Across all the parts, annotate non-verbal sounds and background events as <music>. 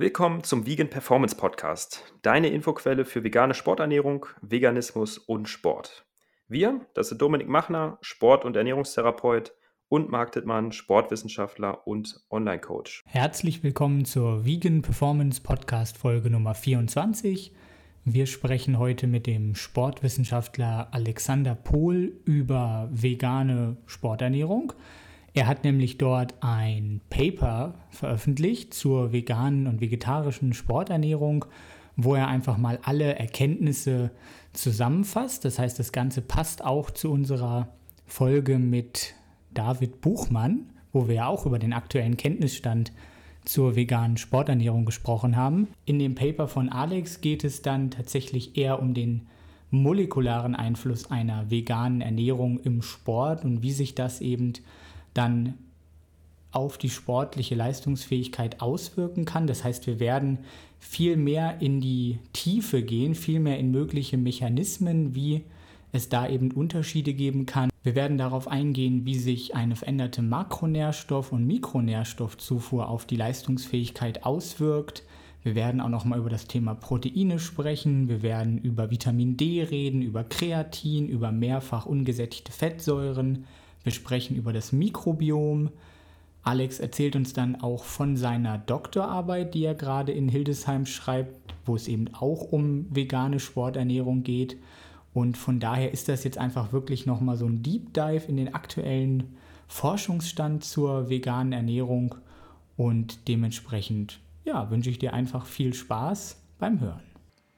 Willkommen zum Vegan Performance Podcast, deine Infoquelle für vegane Sporternährung, Veganismus und Sport. Wir, das sind Dominik Machner, Sport- und Ernährungstherapeut und Marc Dittmann, Sportwissenschaftler und Online-Coach. Herzlich willkommen zur Vegan Performance Podcast Folge Nummer 24. Wir sprechen heute mit dem Sportwissenschaftler Alexander Pohl über vegane Sporternährung. Er hat nämlich dort ein Paper veröffentlicht zur veganen und vegetarischen Sporternährung, wo er einfach mal alle Erkenntnisse zusammenfasst. Das heißt, das Ganze passt auch zu unserer Folge mit David Buchmann, wo wir ja auch über den aktuellen Kenntnisstand zur veganen Sporternährung gesprochen haben. In dem Paper von Alex geht es dann tatsächlich eher um den molekularen Einfluss einer veganen Ernährung im Sport und wie sich das eben dann auf die sportliche Leistungsfähigkeit auswirken kann. Das heißt, wir werden viel mehr in die Tiefe gehen, viel mehr in mögliche Mechanismen, wie es da eben Unterschiede geben kann. Wir werden darauf eingehen, wie sich eine veränderte Makronährstoff- und Mikronährstoffzufuhr auf die Leistungsfähigkeit auswirkt. Wir werden auch noch mal über das Thema Proteine sprechen. Wir werden über Vitamin D reden, über Kreatin, über mehrfach ungesättigte Fettsäuren, wir sprechen über das Mikrobiom. Alex erzählt uns dann auch von seiner Doktorarbeit, die er gerade in Hildesheim schreibt, wo es eben auch um vegane Sporternährung geht. Und von daher ist das jetzt einfach wirklich nochmal so ein Deep Dive in den aktuellen Forschungsstand zur veganen Ernährung. Und dementsprechend, ja, wünsche ich dir einfach viel Spaß beim Hören.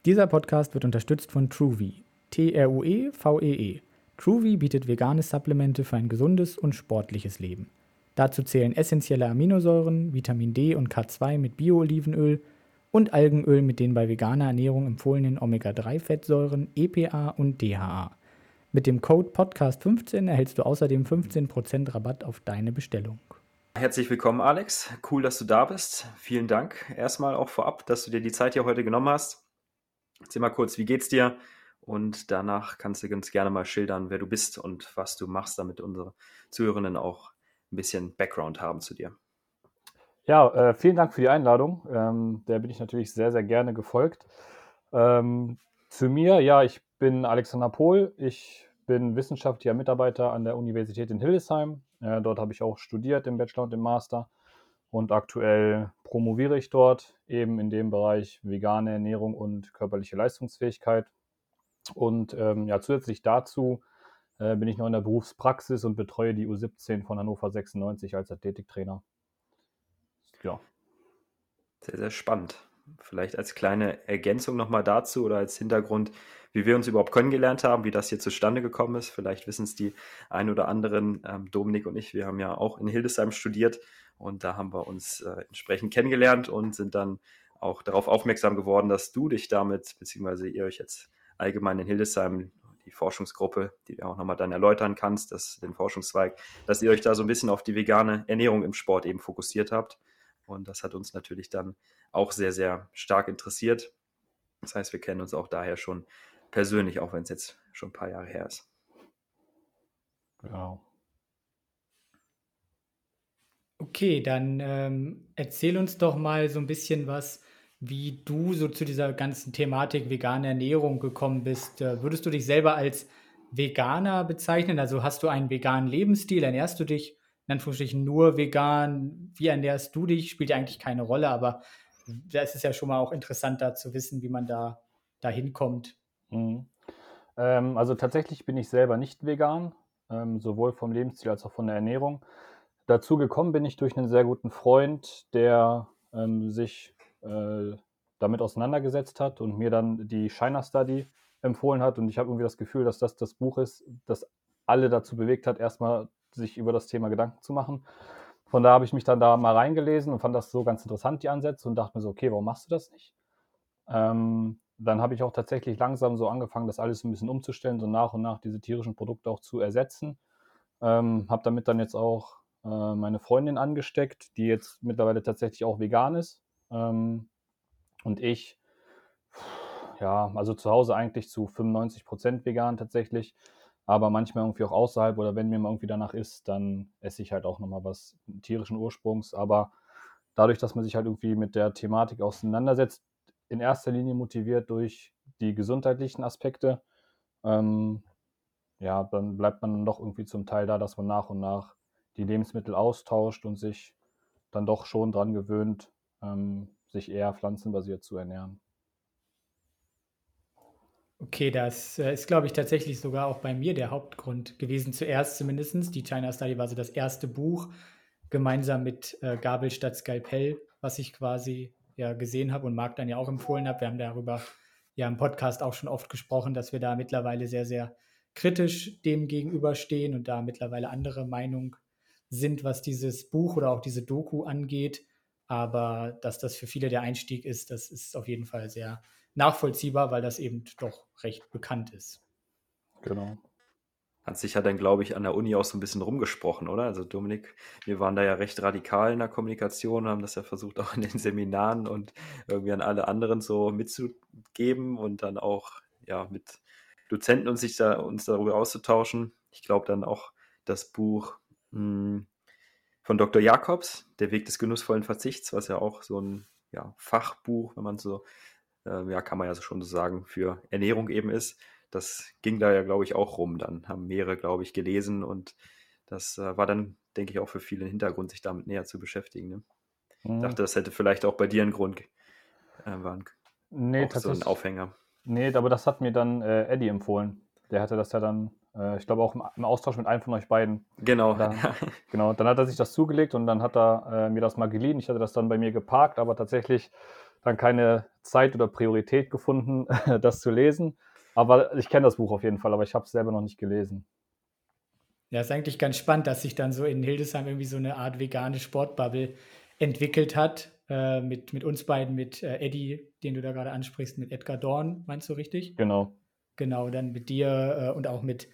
Dieser Podcast wird unterstützt von TrueVie. T-R-U-E-V-E-E. -E. Groovy bietet vegane Supplemente für ein gesundes und sportliches Leben. Dazu zählen essentielle Aminosäuren, Vitamin D und K2 mit Bio-Olivenöl und Algenöl mit den bei veganer Ernährung empfohlenen Omega-3-Fettsäuren EPA und DHA. Mit dem Code Podcast15 erhältst du außerdem 15% Rabatt auf deine Bestellung. Herzlich willkommen, Alex. Cool, dass du da bist. Vielen Dank erstmal auch vorab, dass du dir die Zeit hier heute genommen hast. Erzähl mal kurz, wie geht's dir? Und danach kannst du ganz gerne mal schildern, wer du bist und was du machst, damit unsere Zuhörenden auch ein bisschen Background haben zu dir. Ja, äh, vielen Dank für die Einladung. Ähm, der bin ich natürlich sehr, sehr gerne gefolgt. Ähm, zu mir, ja, ich bin Alexander Pohl. Ich bin wissenschaftlicher Mitarbeiter an der Universität in Hildesheim. Äh, dort habe ich auch studiert im Bachelor und im Master. Und aktuell promoviere ich dort eben in dem Bereich vegane Ernährung und körperliche Leistungsfähigkeit. Und ähm, ja, zusätzlich dazu äh, bin ich noch in der Berufspraxis und betreue die U17 von Hannover 96 als Athletiktrainer. Ja. Sehr, sehr spannend. Vielleicht als kleine Ergänzung nochmal dazu oder als Hintergrund, wie wir uns überhaupt kennengelernt haben, wie das hier zustande gekommen ist. Vielleicht wissen es die ein oder anderen, ähm, Dominik und ich, wir haben ja auch in Hildesheim studiert und da haben wir uns äh, entsprechend kennengelernt und sind dann auch darauf aufmerksam geworden, dass du dich damit, beziehungsweise ihr euch jetzt allgemein in Hildesheim die Forschungsgruppe, die du auch nochmal dann erläutern kannst, das, den Forschungszweig, dass ihr euch da so ein bisschen auf die vegane Ernährung im Sport eben fokussiert habt. Und das hat uns natürlich dann auch sehr, sehr stark interessiert. Das heißt, wir kennen uns auch daher schon persönlich, auch wenn es jetzt schon ein paar Jahre her ist. Genau. Okay, dann ähm, erzähl uns doch mal so ein bisschen was wie du so zu dieser ganzen Thematik vegane Ernährung gekommen bist. Äh, würdest du dich selber als Veganer bezeichnen? Also hast du einen veganen Lebensstil? Ernährst du dich in Anführungsstrichen nur vegan? Wie ernährst du dich? Spielt ja eigentlich keine Rolle, aber das ist ja schon mal auch interessant, da zu wissen, wie man da, da hinkommt. Mhm. Ähm, also tatsächlich bin ich selber nicht vegan, ähm, sowohl vom Lebensstil als auch von der Ernährung. Dazu gekommen bin ich durch einen sehr guten Freund, der ähm, sich äh, damit auseinandergesetzt hat und mir dann die China Study empfohlen hat. Und ich habe irgendwie das Gefühl, dass das das Buch ist, das alle dazu bewegt hat, erstmal sich über das Thema Gedanken zu machen. Von da habe ich mich dann da mal reingelesen und fand das so ganz interessant, die Ansätze, und dachte mir so, okay, warum machst du das nicht? Ähm, dann habe ich auch tatsächlich langsam so angefangen, das alles ein bisschen umzustellen, so nach und nach diese tierischen Produkte auch zu ersetzen. Ähm, habe damit dann jetzt auch äh, meine Freundin angesteckt, die jetzt mittlerweile tatsächlich auch vegan ist. Ähm, und ich, ja, also zu Hause eigentlich zu 95 Prozent vegan tatsächlich, aber manchmal irgendwie auch außerhalb oder wenn mir mal irgendwie danach ist, dann esse ich halt auch nochmal was tierischen Ursprungs. Aber dadurch, dass man sich halt irgendwie mit der Thematik auseinandersetzt, in erster Linie motiviert durch die gesundheitlichen Aspekte, ähm, ja, dann bleibt man doch irgendwie zum Teil da, dass man nach und nach die Lebensmittel austauscht und sich dann doch schon dran gewöhnt, ähm, sich eher pflanzenbasiert zu ernähren. Okay, das äh, ist, glaube ich, tatsächlich sogar auch bei mir der Hauptgrund gewesen, zuerst zumindest. Die China Study war so das erste Buch, gemeinsam mit äh, Gabel statt Skalpell, was ich quasi ja gesehen habe und Marc dann ja auch empfohlen habe. Wir haben darüber ja im Podcast auch schon oft gesprochen, dass wir da mittlerweile sehr, sehr kritisch dem gegenüberstehen und da mittlerweile andere Meinung sind, was dieses Buch oder auch diese Doku angeht. Aber dass das für viele der Einstieg ist, das ist auf jeden Fall sehr nachvollziehbar, weil das eben doch recht bekannt ist. Genau. Hat sich ja dann, glaube ich, an der Uni auch so ein bisschen rumgesprochen, oder? Also Dominik, wir waren da ja recht radikal in der Kommunikation, haben das ja versucht <laughs> auch in den Seminaren und irgendwie an alle anderen so mitzugeben und dann auch ja mit Dozenten und sich da uns darüber auszutauschen. Ich glaube dann auch das Buch mh, hm, von Dr. Jakobs, Der Weg des genussvollen Verzichts, was ja auch so ein ja, Fachbuch, wenn man so, äh, ja, kann man ja schon so sagen, für Ernährung eben ist das ging da ja, glaube ich, auch rum. Dann haben mehrere, glaube ich, gelesen und das äh, war dann, denke ich, auch für viele Hintergrund, sich damit näher zu beschäftigen. Ne? Mhm. Ich dachte, das hätte vielleicht auch bei dir einen Grund, äh, war nee, so ein Aufhänger. Nee, aber das hat mir dann äh, Eddie empfohlen. Der hatte das ja dann, äh, ich glaube, auch im, im, Austausch mit einem von euch beiden. Genau. Dann, <laughs> genau, dann hat er sich das zugelegt und dann hat er äh, mir das mal geliehen. Ich hatte das dann bei mir geparkt, aber tatsächlich dann keine Zeit oder Priorität gefunden, <laughs> das zu lesen. Aber ich kenne das Buch auf jeden Fall, aber ich habe es selber noch nicht gelesen. Ja, ist eigentlich ganz spannend, dass sich dann so in Hildesheim irgendwie so eine Art vegane Sportbubble entwickelt hat. Äh, mit, mit uns beiden, mit äh, Eddie, den du da gerade ansprichst, mit Edgar Dorn, meinst du richtig? Genau. Genau, dann mit dir äh, und auch mit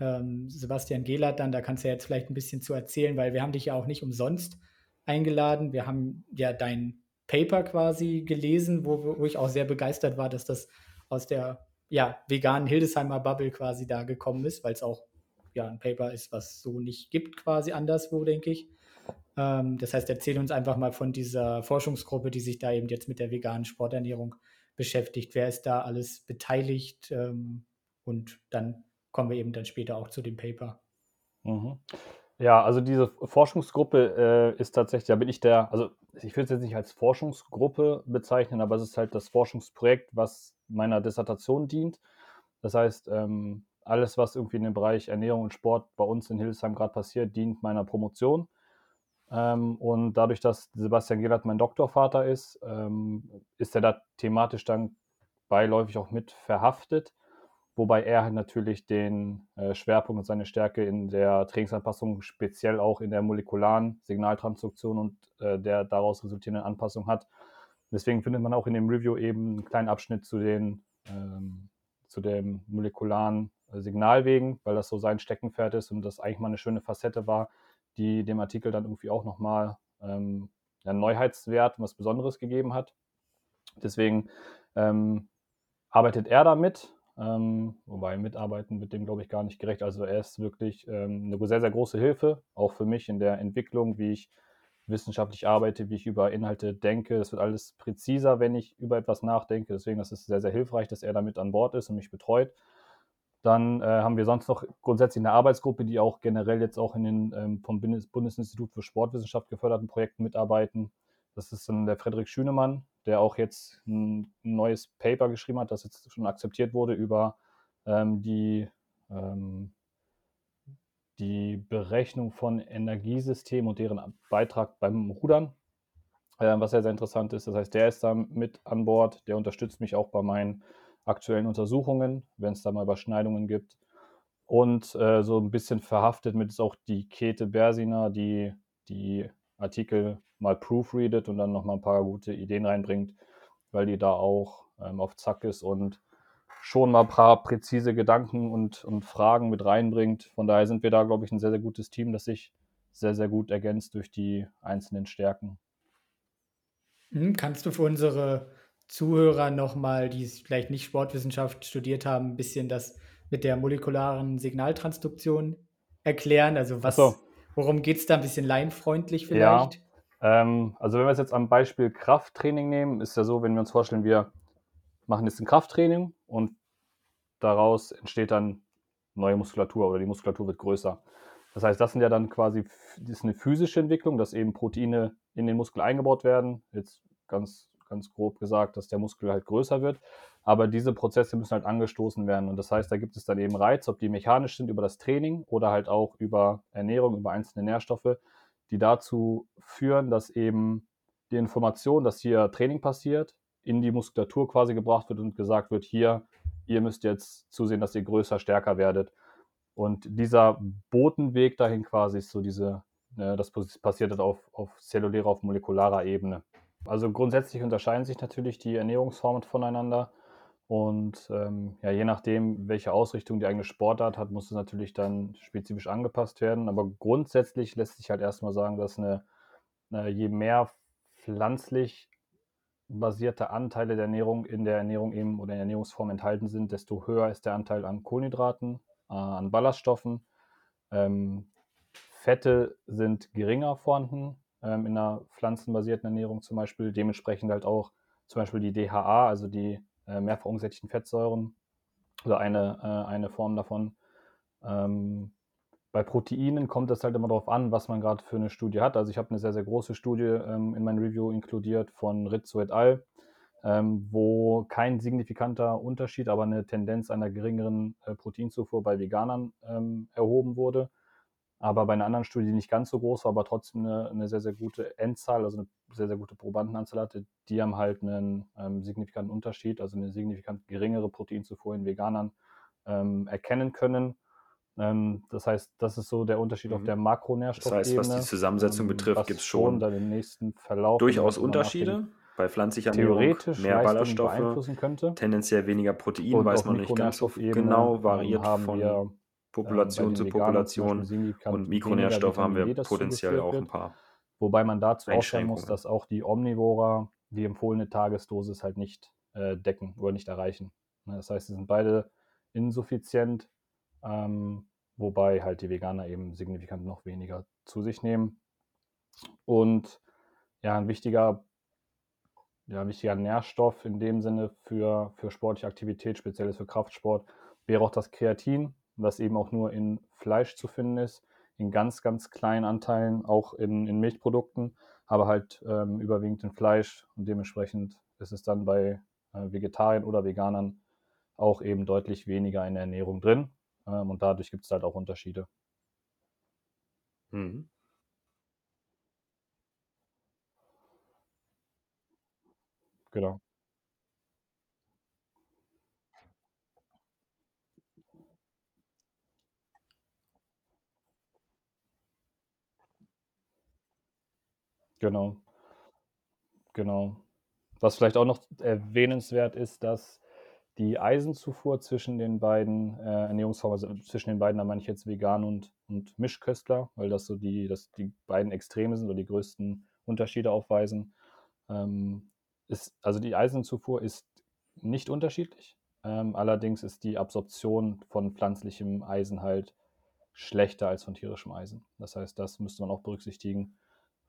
ähm, Sebastian Gehlert dann. Da kannst du ja jetzt vielleicht ein bisschen zu erzählen, weil wir haben dich ja auch nicht umsonst eingeladen. Wir haben ja dein Paper quasi gelesen, wo, wo ich auch sehr begeistert war, dass das aus der ja, veganen Hildesheimer Bubble quasi da gekommen ist, weil es auch ja, ein Paper ist, was so nicht gibt, quasi anderswo, denke ich. Ähm, das heißt, erzähl uns einfach mal von dieser Forschungsgruppe, die sich da eben jetzt mit der veganen Sporternährung beschäftigt. Wer ist da alles beteiligt? Ähm, und dann kommen wir eben dann später auch zu dem Paper. Mhm. Ja, also diese Forschungsgruppe äh, ist tatsächlich, da bin ich der, also ich würde es jetzt nicht als Forschungsgruppe bezeichnen, aber es ist halt das Forschungsprojekt, was meiner Dissertation dient. Das heißt, ähm, alles, was irgendwie in dem Bereich Ernährung und Sport bei uns in Hildesheim gerade passiert, dient meiner Promotion. Ähm, und dadurch, dass Sebastian Gehlert mein Doktorvater ist, ähm, ist er da thematisch dann beiläufig auch mit verhaftet wobei er halt natürlich den äh, Schwerpunkt und seine Stärke in der Trainingsanpassung, speziell auch in der molekularen Signaltransduktion und äh, der daraus resultierenden Anpassung hat. Deswegen findet man auch in dem Review eben einen kleinen Abschnitt zu den ähm, zu den molekularen äh, Signalwegen, weil das so sein Steckenpferd ist und das eigentlich mal eine schöne Facette war, die dem Artikel dann irgendwie auch nochmal ähm, einen Neuheitswert, was Besonderes gegeben hat. Deswegen ähm, arbeitet er damit ähm, wobei mitarbeiten wird dem, glaube ich, gar nicht gerecht. Also er ist wirklich ähm, eine sehr, sehr große Hilfe, auch für mich in der Entwicklung, wie ich wissenschaftlich arbeite, wie ich über Inhalte denke. Es wird alles präziser, wenn ich über etwas nachdenke. Deswegen ist es sehr, sehr hilfreich, dass er damit an Bord ist und mich betreut. Dann äh, haben wir sonst noch grundsätzlich eine Arbeitsgruppe, die auch generell jetzt auch in den ähm, vom Bundes Bundesinstitut für Sportwissenschaft geförderten Projekten mitarbeiten. Das ist dann der Frederik Schünemann, der auch jetzt ein neues Paper geschrieben hat, das jetzt schon akzeptiert wurde über ähm, die, ähm, die Berechnung von Energiesystemen und deren Beitrag beim Rudern, äh, was sehr, sehr interessant ist. Das heißt, der ist da mit an Bord, der unterstützt mich auch bei meinen aktuellen Untersuchungen, wenn es da mal Überschneidungen gibt. Und äh, so ein bisschen verhaftet mit ist auch die Käthe Bersiner, die die Artikel mal proofreadet und dann nochmal ein paar gute Ideen reinbringt, weil die da auch ähm, auf Zack ist und schon mal ein paar präzise Gedanken und, und Fragen mit reinbringt. Von daher sind wir da, glaube ich, ein sehr, sehr gutes Team, das sich sehr, sehr gut ergänzt durch die einzelnen Stärken. Hm, kannst du für unsere Zuhörer nochmal, die vielleicht nicht Sportwissenschaft studiert haben, ein bisschen das mit der molekularen Signaltransduktion erklären? Also was, so. worum geht es da ein bisschen laienfreundlich vielleicht? Ja. Ähm, also wenn wir es jetzt am Beispiel Krafttraining nehmen, ist ja so, wenn wir uns vorstellen, wir machen jetzt ein Krafttraining und daraus entsteht dann neue Muskulatur oder die Muskulatur wird größer. Das heißt, das sind ja dann quasi das ist eine physische Entwicklung, dass eben Proteine in den Muskel eingebaut werden. Jetzt ganz, ganz grob gesagt, dass der Muskel halt größer wird. Aber diese Prozesse müssen halt angestoßen werden. Und das heißt, da gibt es dann eben Reize, ob die mechanisch sind über das Training oder halt auch über Ernährung, über einzelne Nährstoffe, die dazu führen, dass eben die Information, dass hier Training passiert, in die Muskulatur quasi gebracht wird und gesagt wird, hier, ihr müsst jetzt zusehen, dass ihr größer, stärker werdet. Und dieser Botenweg dahin quasi ist so diese, äh, das passiert halt auf, auf zellulärer, auf molekularer Ebene. Also grundsätzlich unterscheiden sich natürlich die Ernährungsformen voneinander. Und ähm, ja, je nachdem, welche Ausrichtung die eigene Sportart hat, muss es natürlich dann spezifisch angepasst werden. Aber grundsätzlich lässt sich halt erstmal sagen, dass eine, eine je mehr pflanzlich basierte Anteile der Ernährung in der Ernährung eben oder in der Ernährungsform enthalten sind, desto höher ist der Anteil an Kohlenhydraten, äh, an Ballaststoffen. Ähm, Fette sind geringer vorhanden ähm, in einer pflanzenbasierten Ernährung zum Beispiel. Dementsprechend halt auch zum Beispiel die DHA, also die äh, mehrfach ungesättigten Fettsäuren oder eine, äh, eine Form davon. Ähm, bei Proteinen kommt es halt immer darauf an, was man gerade für eine Studie hat. Also ich habe eine sehr, sehr große Studie ähm, in mein Review inkludiert von Rizzo et al., ähm, wo kein signifikanter Unterschied, aber eine Tendenz einer geringeren äh, Proteinzufuhr bei Veganern ähm, erhoben wurde. Aber bei einer anderen Studie, die nicht ganz so groß war, aber trotzdem eine, eine sehr, sehr gute Endzahl, also eine sehr, sehr gute Probandenanzahl hatte, die haben halt einen ähm, signifikanten Unterschied, also eine signifikant geringere Proteinzufuhr in Veganern ähm, erkennen können. Ähm, das heißt, das ist so der Unterschied mhm. auf der Makronährstoffebene. Das heißt, was die Zusammensetzung ähm, betrifft, gibt es schon Verlauf durchaus Unterschiede. Bei pflanzlicher theoretisch mehr Ballaststoffe, könnte. tendenziell weniger Protein, Und weiß man nicht ganz so genau, variiert haben von wir, Population zu Population. Und Mikronährstoffe haben wir potenziell auch ein paar. Wobei man dazu auch sagen muss, dass auch die Omnivora die empfohlene Tagesdosis halt nicht äh, decken oder nicht erreichen. Ne, das heißt, sie sind beide insuffizient ähm, wobei halt die Veganer eben signifikant noch weniger zu sich nehmen. Und ja, ein wichtiger, ja, wichtiger Nährstoff in dem Sinne für, für sportliche Aktivität, speziell für Kraftsport, wäre auch das Kreatin, das eben auch nur in Fleisch zu finden ist, in ganz, ganz kleinen Anteilen, auch in, in Milchprodukten, aber halt ähm, überwiegend in Fleisch und dementsprechend ist es dann bei äh, Vegetariern oder Veganern auch eben deutlich weniger in der Ernährung drin. Ähm, und dadurch gibt es halt auch Unterschiede. Mhm. Genau. Genau. Genau. Was vielleicht auch noch erwähnenswert ist, dass die Eisenzufuhr zwischen den beiden äh, Ernährungsformen, also zwischen den beiden, da meine ich jetzt vegan und, und Mischköstler, weil das so die, das die beiden Extreme sind oder die größten Unterschiede aufweisen. Ähm, ist, also die Eisenzufuhr ist nicht unterschiedlich. Ähm, allerdings ist die Absorption von pflanzlichem Eisen halt schlechter als von tierischem Eisen. Das heißt, das müsste man auch berücksichtigen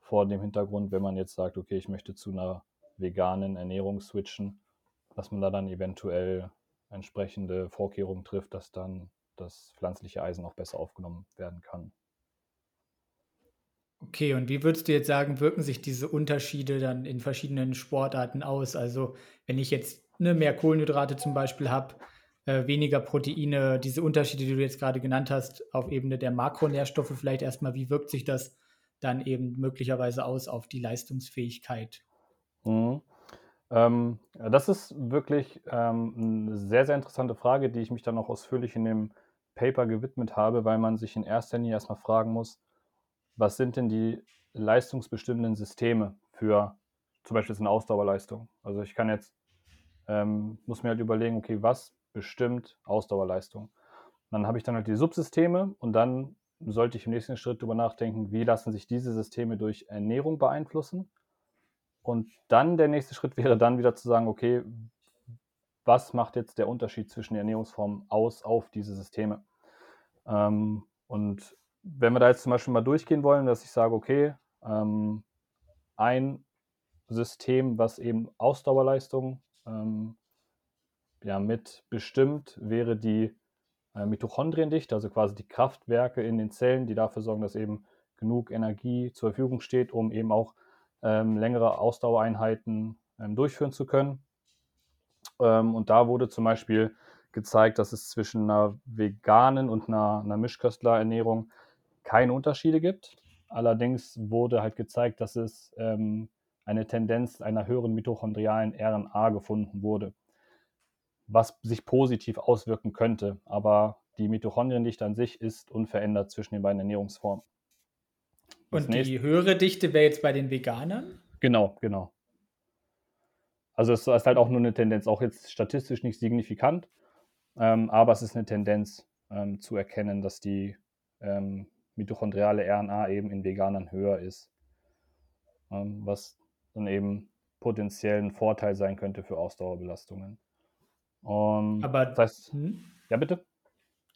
vor dem Hintergrund, wenn man jetzt sagt, okay, ich möchte zu einer veganen Ernährung switchen, dass man da dann eventuell entsprechende Vorkehrungen trifft, dass dann das pflanzliche Eisen auch besser aufgenommen werden kann. Okay, und wie würdest du jetzt sagen, wirken sich diese Unterschiede dann in verschiedenen Sportarten aus? Also wenn ich jetzt ne, mehr Kohlenhydrate zum Beispiel habe, äh, weniger Proteine, diese Unterschiede, die du jetzt gerade genannt hast, auf Ebene der Makronährstoffe vielleicht erstmal, wie wirkt sich das dann eben möglicherweise aus auf die Leistungsfähigkeit? Mhm. Ähm, das ist wirklich ähm, 'ne sehr, sehr interessante Frage, die ich mich dann auch ausführlich in dem Paper gewidmet habe, weil man sich in erster Linie erstmal fragen muss: „Was sind denn die leistungsbestimmenden Systeme für zum Beispiel jetzt 'ne Ausdauerleistung?“ Also, ich kann jetzt ähm, muss mir halt überlegen: „Okay, was bestimmt Ausdauerleistung?“ Dann habe ich dann halt die Subsysteme und dann sollte ich im nächsten Schritt drüber nachdenken: „Wie lassen sich diese Systeme durch Ernährung beeinflussen?“ und dann der nächste Schritt wäre dann wieder zu sagen, okay, was macht jetzt der Unterschied zwischen den Ernährungsformen aus auf diese Systeme? Ähm, und wenn wir da jetzt zum Beispiel mal durchgehen wollen, dass ich sage, okay, ähm, ein System, was eben Ausdauerleistung ähm, ja, mit bestimmt, wäre die Mitochondriendichte, also quasi die Kraftwerke in den Zellen, die dafür sorgen, dass eben genug Energie zur Verfügung steht, um eben auch ähm, längere Ausdauereinheiten ähm, durchführen zu können. Ähm, und da wurde zum Beispiel gezeigt, dass es zwischen einer veganen und einer, einer Mischköstlerernährung keine Unterschiede gibt. Allerdings wurde halt gezeigt, dass es ähm, eine Tendenz einer höheren mitochondrialen RNA gefunden wurde, was sich positiv auswirken könnte. Aber die Mitochondriendichte an sich ist unverändert zwischen den beiden Ernährungsformen. Und die höhere Dichte wäre jetzt bei den Veganern? Genau, genau. Also es ist halt auch nur eine Tendenz, auch jetzt statistisch nicht signifikant, ähm, aber es ist eine Tendenz ähm, zu erkennen, dass die ähm, mitochondriale RNA eben in Veganern höher ist, ähm, was dann eben potenziell ein Vorteil sein könnte für Ausdauerbelastungen. Um, aber das heißt, hm? ja bitte.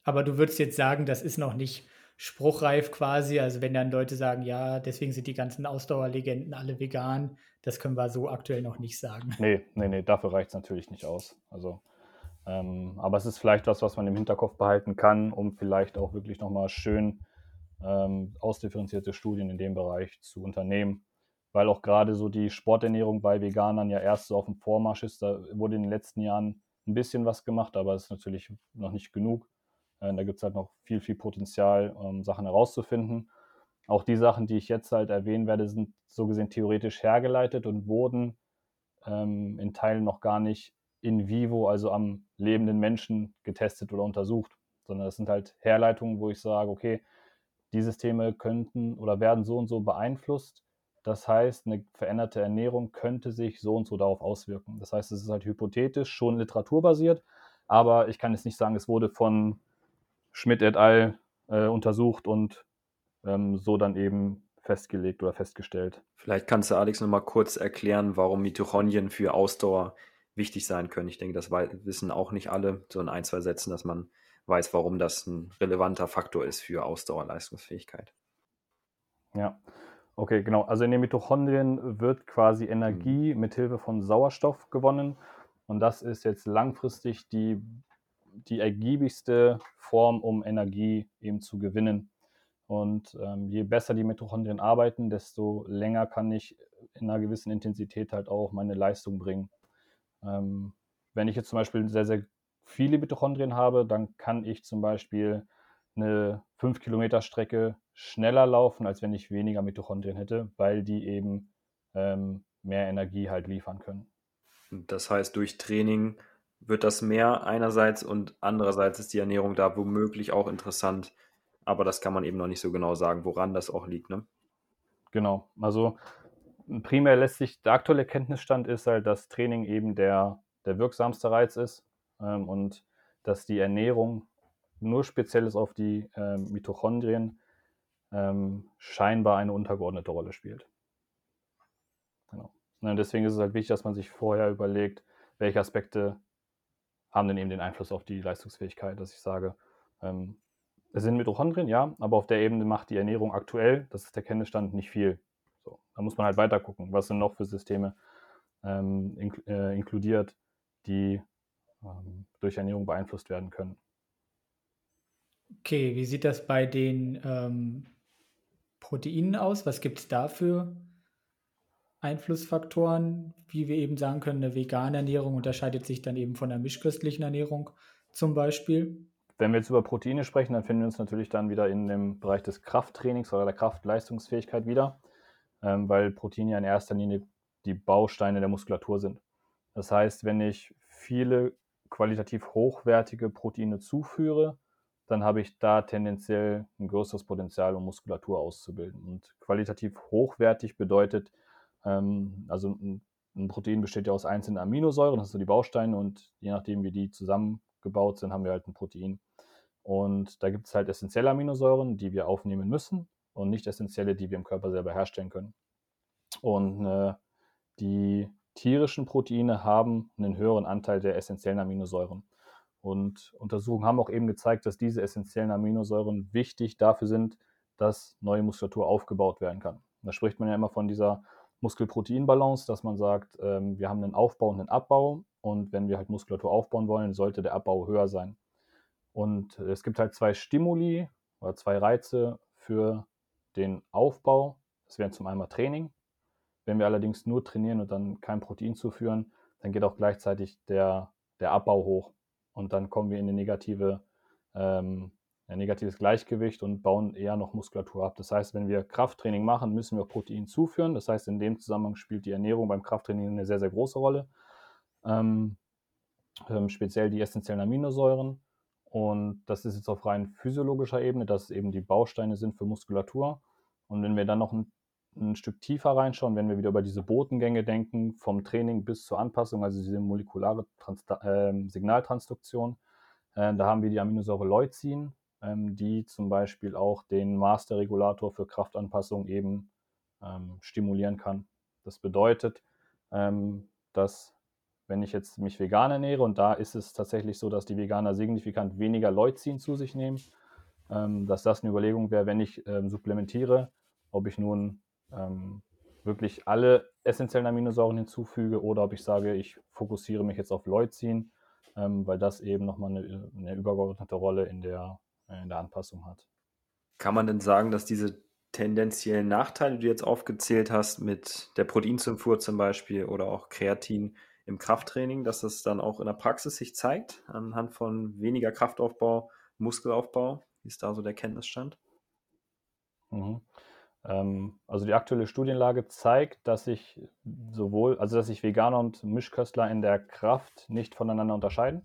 Aber du würdest jetzt sagen, das ist noch nicht spruchreif quasi. Also wenn dann Leute sagen, ja, deswegen sind die ganzen Ausdauerlegenden alle vegan, das können wir so aktuell noch nicht sagen. Nee, nee, nee, dafür reicht es natürlich nicht aus. Also, ähm, aber es ist vielleicht was, was man im Hinterkopf behalten kann, um vielleicht auch wirklich nochmal schön ähm, ausdifferenzierte Studien in dem Bereich zu unternehmen. Weil auch gerade so die Sporternährung bei Veganern ja erst so auf dem Vormarsch ist. Da wurde in den letzten Jahren ein bisschen was gemacht, aber es ist natürlich noch nicht genug. Äh, da gibt es halt noch viel, viel Potenzial, um Sachen herauszufinden. Auch die Sachen, die ich jetzt halt erwähnen werde, sind so gesehen theoretisch hergeleitet und wurden ähm, in Teilen noch gar nicht in vivo, also am lebenden Menschen getestet oder untersucht, sondern das sind halt Herleitungen, wo ich sage, okay, die Systeme könnten oder werden so und so beeinflusst. Das heißt, eine veränderte Ernährung könnte sich so und so darauf auswirken. Das heißt, es ist halt hypothetisch, schon literaturbasiert, aber ich kann jetzt nicht sagen, es wurde von Schmidt et al. Äh, untersucht und ähm, so dann eben festgelegt oder festgestellt. Vielleicht kannst du Alex nochmal kurz erklären, warum Mitochondrien für Ausdauer wichtig sein können. Ich denke, das wissen auch nicht alle, so in ein, zwei Sätzen, dass man weiß, warum das ein relevanter Faktor ist für Ausdauerleistungsfähigkeit. Ja, okay, genau. Also in den Mitochondrien wird quasi Energie mhm. mithilfe von Sauerstoff gewonnen. Und das ist jetzt langfristig die die ergiebigste Form, um Energie eben zu gewinnen. Und ähm, je besser die Mitochondrien arbeiten, desto länger kann ich in einer gewissen Intensität halt auch meine Leistung bringen. Ähm, wenn ich jetzt zum Beispiel sehr, sehr viele Mitochondrien habe, dann kann ich zum Beispiel eine 5 Kilometer Strecke schneller laufen, als wenn ich weniger Mitochondrien hätte, weil die eben ähm, mehr Energie halt liefern können. Das heißt, durch Training wird das mehr einerseits und andererseits ist die Ernährung da womöglich auch interessant. Aber das kann man eben noch nicht so genau sagen, woran das auch liegt. Ne? Genau. Also primär lässt sich, der aktuelle Kenntnisstand ist halt, dass Training eben der, der wirksamste Reiz ist ähm, und dass die Ernährung nur speziell ist auf die ähm, Mitochondrien ähm, scheinbar eine untergeordnete Rolle spielt. Genau. Und deswegen ist es halt wichtig, dass man sich vorher überlegt, welche Aspekte haben dann eben den Einfluss auf die Leistungsfähigkeit, dass ich sage, ähm, es sind Mitochondrien, ja, aber auf der Ebene macht die Ernährung aktuell, das ist der Kenntnisstand, nicht viel. So, da muss man halt weiter gucken, was sind noch für Systeme ähm, ink äh, inkludiert, die ähm, durch Ernährung beeinflusst werden können. Okay, wie sieht das bei den ähm, Proteinen aus? Was gibt es dafür? Einflussfaktoren, wie wir eben sagen können, eine vegane Ernährung unterscheidet sich dann eben von einer mischköstlichen Ernährung zum Beispiel. Wenn wir jetzt über Proteine sprechen, dann finden wir uns natürlich dann wieder in dem Bereich des Krafttrainings oder der Kraftleistungsfähigkeit wieder, ähm, weil Proteine ja in erster Linie die Bausteine der Muskulatur sind. Das heißt, wenn ich viele qualitativ hochwertige Proteine zuführe, dann habe ich da tendenziell ein größeres Potenzial, um Muskulatur auszubilden. Und qualitativ hochwertig bedeutet, ähm, also ein, ein, Protein besteht ja aus einzelnen Aminosäuren, das sind so die Bausteine und je nachdem, wie die zusammengebaut sind, haben wir halt ein Protein. Und da gibt es halt essentielle Aminosäuren, die wir aufnehmen müssen und nicht essentielle, die wir im Körper selber herstellen können. Und äh, die tierischen Proteine haben einen höheren Anteil der essentiellen Aminosäuren. Und Untersuchungen haben auch eben gezeigt, dass diese essentiellen Aminosäuren wichtig dafür sind, dass neue Muskulatur aufgebaut werden kann. Da spricht man ja immer von dieser Muskelproteinbalance, dass man sagt, ähm, wir haben einen Aufbau und einen Abbau und wenn wir halt Muskulatur aufbauen wollen, sollte der Abbau höher sein. Und es gibt halt zwei Stimuli oder zwei Reize für den Aufbau. Das wären zum einen Training. Wenn wir allerdings nur trainieren und dann kein Protein zuführen, dann geht auch gleichzeitig der, der Abbau hoch. Und dann kommen wir in eine negative, ähm, ein negatives Gleichgewicht und bauen eher noch Muskulatur ab. Das heißt, wenn wir Krafttraining machen, müssen wir Protein zuführen. Das heißt, in dem Zusammenhang spielt die Ernährung beim Krafttraining eine sehr, sehr große Rolle. Ähm, ähm, speziell die essentiellen Aminosäuren. Und das ist jetzt auf rein physiologischer Ebene, dass eben die Bausteine sind für Muskulatur. Und wenn wir dann noch ein, ein Stück tiefer reinschauen, wenn wir wieder über diese Botengänge denken, vom Training bis zur Anpassung, also diese molekulare Trans äh, Signaltransduktion, äh, da haben wir die Aminosäure Leucin, ähm, die zum Beispiel auch den Masterregulator für Kraftanpassung eben ähm, stimulieren kann. Das bedeutet, ähm, dass wenn ich jetzt mich vegan ernähre, und da ist es tatsächlich so, dass die Veganer signifikant weniger Leucin zu sich nehmen, ähm, dass das eine Überlegung wäre, wenn ich ähm, supplementiere, ob ich nun ähm, wirklich alle essentiellen Aminosäuren hinzufüge oder ob ich sage, ich fokussiere mich jetzt auf Leucin, ähm, weil das eben nochmal eine, eine übergeordnete Rolle in der, in der Anpassung hat. Kann man denn sagen, dass diese tendenziellen Nachteile, die du jetzt aufgezählt hast, mit der Proteinzufuhr zum Beispiel oder auch Kreatin, im Krafttraining, dass das dann auch in der Praxis sich zeigt, anhand von weniger Kraftaufbau, Muskelaufbau? Wie ist da so der Kenntnisstand? Mhm. Ähm, also die aktuelle Studienlage zeigt, dass sich sowohl, also dass sich Veganer und Mischköstler in der Kraft nicht voneinander unterscheiden.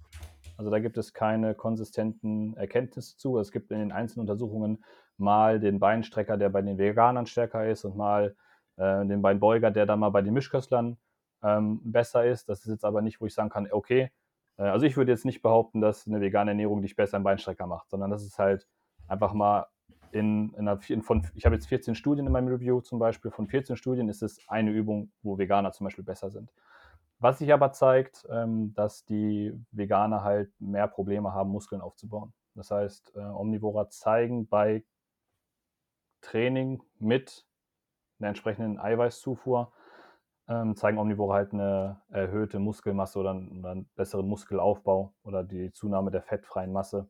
Also da gibt es keine konsistenten Erkenntnisse zu. Es gibt in den einzelnen Untersuchungen mal den Beinstrecker, der bei den Veganern stärker ist und mal äh, den Beinbeuger, der dann mal bei den Mischköstlern ähm, besser ist. Das ist jetzt aber nicht, wo ich sagen kann, okay, äh, also ich würde jetzt nicht behaupten, dass eine vegane Ernährung dich besser im Beinstrecker macht, sondern das ist halt einfach mal in, in einer, in von, ich habe jetzt 14 Studien in meinem Review zum Beispiel, von 14 Studien ist es eine Übung, wo Veganer zum Beispiel besser sind. Was sich aber zeigt, ähm, dass die Veganer halt mehr Probleme haben, Muskeln aufzubauen. Das heißt, äh, Omnivora zeigen bei Training mit einer entsprechenden Eiweißzufuhr, ähm, zeigen Omnivore halt eine erhöhte Muskelmasse oder einen, oder einen, besseren Muskelaufbau oder die Zunahme der fettfreien Masse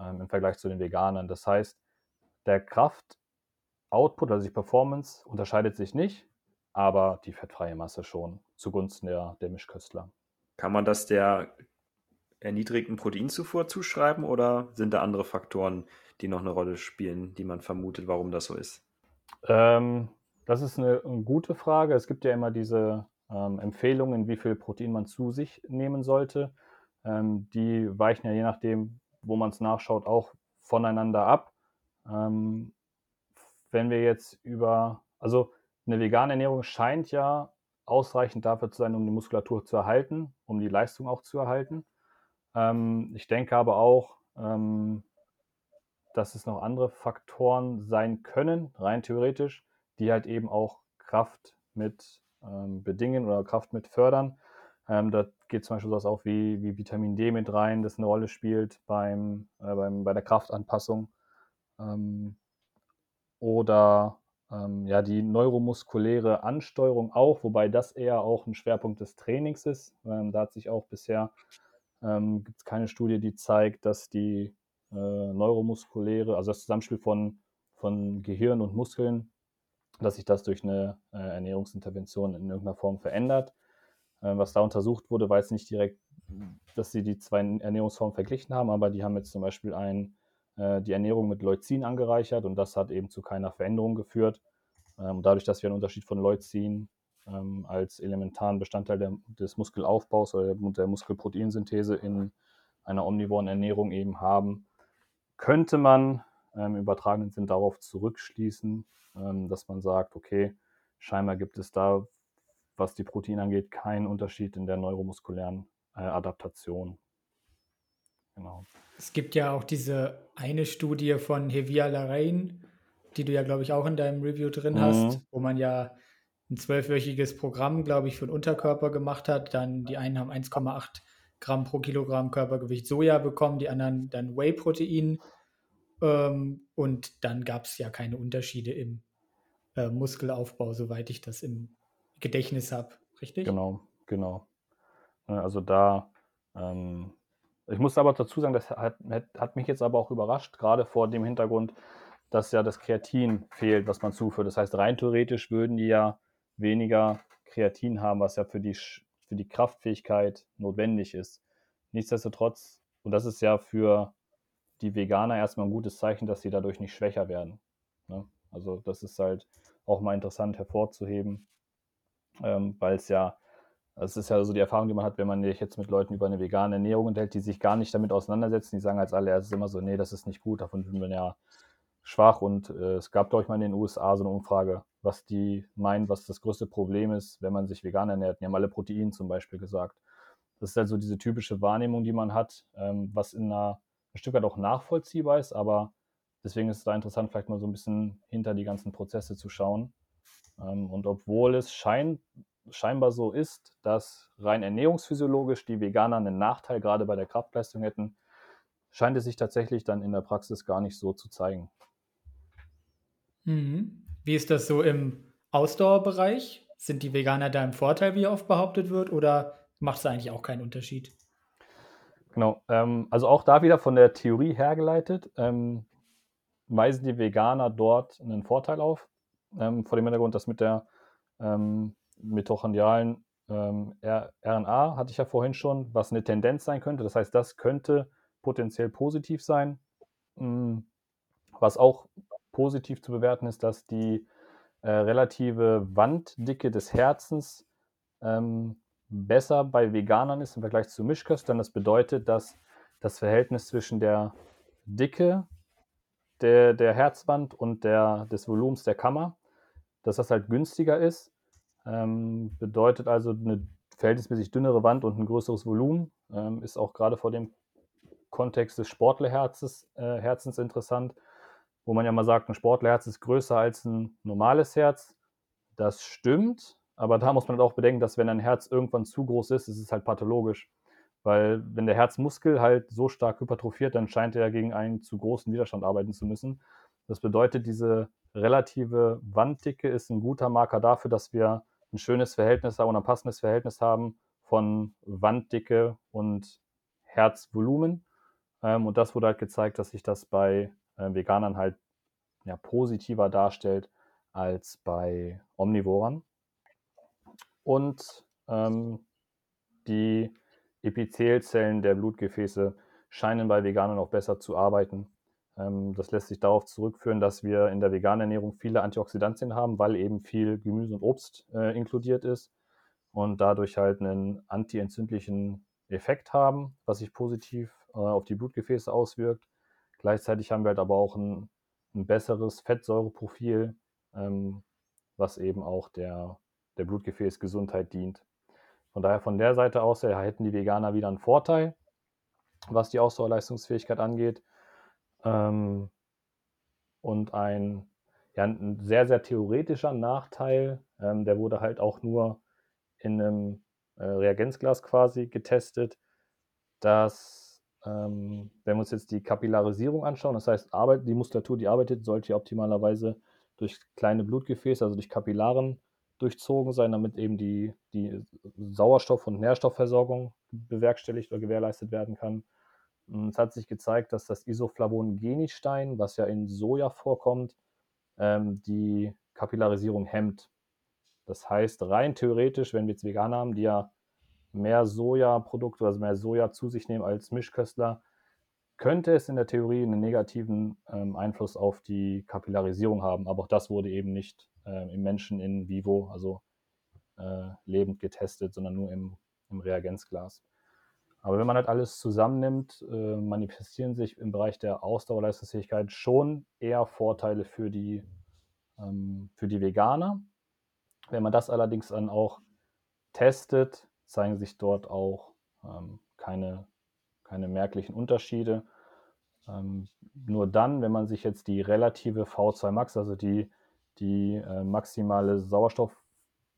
ähm, im Vergleich zu den Veganern. Das heißt, der Kraftoutput, also die Performance, unterscheidet sich nicht, aber die fettfreie Masse schon zugunsten der, der Mischköstler. Kann man das der erniedrigten Proteinzufuhr zuschreiben oder sind da andere Faktoren, die noch eine Rolle spielen, die man vermutet, warum das so ist? Ähm, das ist eine, eine gute Frage. Es gibt ja immer diese ähm, Empfehlungen, wie viel Protein man zu sich nehmen sollte. Ähm, die weichen ja je nachdem, wo man es nachschaut, auch voneinander ab. Ähm, wenn wir jetzt über, also eine vegane Ernährung scheint ja ausreichend dafür zu sein, um die Muskulatur zu erhalten, um die Leistung auch zu erhalten. Ähm, ich denke aber auch, ähm, dass es noch andere Faktoren sein können, rein theoretisch, die halt eben auch Kraft mit ähm, bedingen oder Kraft mit fördern. Ähm, da geht zum Beispiel sowas auch wie, wie Vitamin D mit rein, das eine Rolle spielt beim, äh, beim, bei der Kraftanpassung. Ähm, oder ähm, ja, die neuromuskuläre Ansteuerung auch, wobei das eher auch ein Schwerpunkt des Trainings ist. Ähm, da hat sich auch bisher ähm, gibt es keine Studie, die zeigt, dass die äh, neuromuskuläre, also das Zusammenspiel von, von Gehirn und Muskeln dass sich das durch eine äh, Ernährungsintervention in irgendeiner Form verändert. Äh, was da untersucht wurde, jetzt nicht direkt, dass sie die zwei Ernährungsformen verglichen haben, aber die haben jetzt zum Beispiel ein, äh, die Ernährung mit Leucin angereichert und das hat eben zu keiner Veränderung geführt. Ähm, dadurch, dass wir einen Unterschied von Leucin ähm, als elementaren Bestandteil der, des Muskelaufbaus oder der Muskelproteinsynthese in einer omnivoren Ernährung eben haben, könnte man ähm, im übertragenen Sinn darauf zurückschließen, ähm, dass man sagt, okay, scheinbar gibt es da, was die Proteine angeht, keinen Unterschied in der neuromuskulären äh, Adaptation. Genau. Es gibt ja auch diese eine Studie von Hevia Larain, die du ja, glaube ich, auch in deinem Review drin mhm. hast, wo man ja ein zwölfwöchiges Programm, glaube ich, für den Unterkörper gemacht hat. Dann die einen haben 1,8 Gramm pro Kilogramm Körpergewicht Soja bekommen, die anderen dann Whey-Protein. Ähm, und dann gab es ja keine Unterschiede im äh, Muskelaufbau, soweit ich das im Gedächtnis habe, richtig? Genau, genau. Ne, also da, ähm, ich muss aber dazu sagen, das hat, hat mich jetzt aber auch überrascht, gerade vor dem Hintergrund, dass ja das Kreatin fehlt, was man zuführt. Das heißt, rein theoretisch würden die ja weniger Kreatin haben, was ja für die, für die Kraftfähigkeit notwendig ist. Nichtsdestotrotz, und das ist ja für die Veganer erstmal ein gutes Zeichen, dass sie dadurch nicht schwächer werden. Ne? Also das ist halt auch mal interessant hervorzuheben, ähm, weil es ja, es ist ja so die Erfahrung, die man hat, wenn man sich jetzt mit Leuten über eine vegane Ernährung unterhält, die sich gar nicht damit auseinandersetzen, die sagen als allererstes immer so, nee, das ist nicht gut, davon sind wir ja schwach und äh, es gab, glaube ich, mal in den USA so eine Umfrage, was die meinen, was das größte Problem ist, wenn man sich vegan ernährt. Die haben alle Protein zum Beispiel gesagt. Das ist halt so diese typische Wahrnehmung, die man hat, ähm, was in einer ein Stück weit auch nachvollziehbar ist, aber deswegen ist es da interessant, vielleicht mal so ein bisschen hinter die ganzen Prozesse zu schauen. Ähm, und obwohl es schein, scheinbar so ist, dass rein ernährungsphysiologisch die Veganer einen Nachteil gerade bei der Kraftleistung hätten, scheint es sich tatsächlich dann in der Praxis gar nicht so zu zeigen. Mhm. Wie ist das so im Ausdauerbereich? Sind die Veganer da im Vorteil, wie oft behauptet wird, oder macht es eigentlich auch keinen Unterschied? Genau, ähm, also auch da wieder von der Theorie hergeleitet, ähm, weisen die Veganer dort einen Vorteil auf, ähm, vor dem Hintergrund, dass mit der ähm, mitochondrialen ähm, RNA, hatte ich ja vorhin schon, was eine Tendenz sein könnte. Das heißt, das könnte potenziell positiv sein. Hm, was auch positiv zu bewerten ist, dass die äh, relative Wanddicke des Herzens ähm, besser bei Veganern ist im Vergleich zu Mischköstlern. Das bedeutet, dass das Verhältnis zwischen der Dicke der, der Herzwand und der, des Volumens der Kammer, dass das halt günstiger ist. Ähm, bedeutet also eine verhältnismäßig dünnere Wand und ein größeres Volumen. Ähm, ist auch gerade vor dem Kontext des Sportlerherzens äh, Herzens interessant, wo man ja mal sagt, ein Sportlerherz ist größer als ein normales Herz. Das stimmt, aber da muss man halt auch bedenken, dass wenn ein Herz irgendwann zu groß ist, ist es halt pathologisch. Weil wenn der Herzmuskel halt so stark hypertrophiert, dann scheint er gegen einen zu großen Widerstand arbeiten zu müssen. Das bedeutet, diese relative Wanddicke ist ein guter Marker dafür, dass wir ein schönes Verhältnis haben und ein passendes Verhältnis haben von Wanddicke und Herzvolumen. Ähm, und das wurde halt gezeigt, dass sich das bei äh, Veganern halt ja, positiver darstellt als bei Omnivoren und ähm, die Epithelzellen der Blutgefäße scheinen bei Veganern auch besser zu arbeiten. Ähm, das lässt sich darauf zurückführen, dass wir in der veganen Ernährung viele Antioxidantien haben, weil eben viel Gemüse und Obst äh, inkludiert ist und dadurch halt einen antientzündlichen Effekt haben, was sich positiv äh, auf die Blutgefäße auswirkt. Gleichzeitig haben wir halt aber auch ein, ein besseres Fettsäureprofil, ähm, was eben auch der der Blutgefäßgesundheit dient. Von daher von der Seite aus hätten die Veganer wieder einen Vorteil, was die Ausdauerleistungsfähigkeit angeht. Ähm, und ein, ja, ein sehr, sehr theoretischer Nachteil, ähm, der wurde halt auch nur in einem äh, Reagenzglas quasi getestet, dass, ähm, wenn wir uns jetzt die Kapillarisierung anschauen, das heißt, Arbeit, die Muskulatur, die arbeitet, sollte ja optimalerweise durch kleine Blutgefäße, also durch Kapillaren durchzogen sein, damit eben die, die Sauerstoff- und Nährstoffversorgung bewerkstelligt oder gewährleistet werden kann. Es hat sich gezeigt, dass das Isoflavon Genistein, was ja in Soja vorkommt, ähm, die Kapillarisierung hemmt. Das heißt, rein theoretisch, wenn wir jetzt Veganer haben, die ja mehr Sojaprodukte, also mehr Soja zu sich nehmen als Mischköstler, könnte es in der Theorie einen negativen ähm, Einfluss auf die Kapillarisierung haben. Aber auch das wurde eben nicht äh, im Menschen in vivo, also äh, lebend getestet, sondern nur im, im Reagenzglas. Aber wenn man halt alles zusammennimmt, äh, manifestieren sich im Bereich der Ausdauerleistungsfähigkeit schon eher Vorteile für die, ähm, für die Veganer. Wenn man das allerdings dann auch testet, zeigen sich dort auch ähm, keine, keine merklichen Unterschiede. Ähm, nur dann, wenn man sich jetzt die relative V2 Max, also die die äh, maximale Sauerstoff,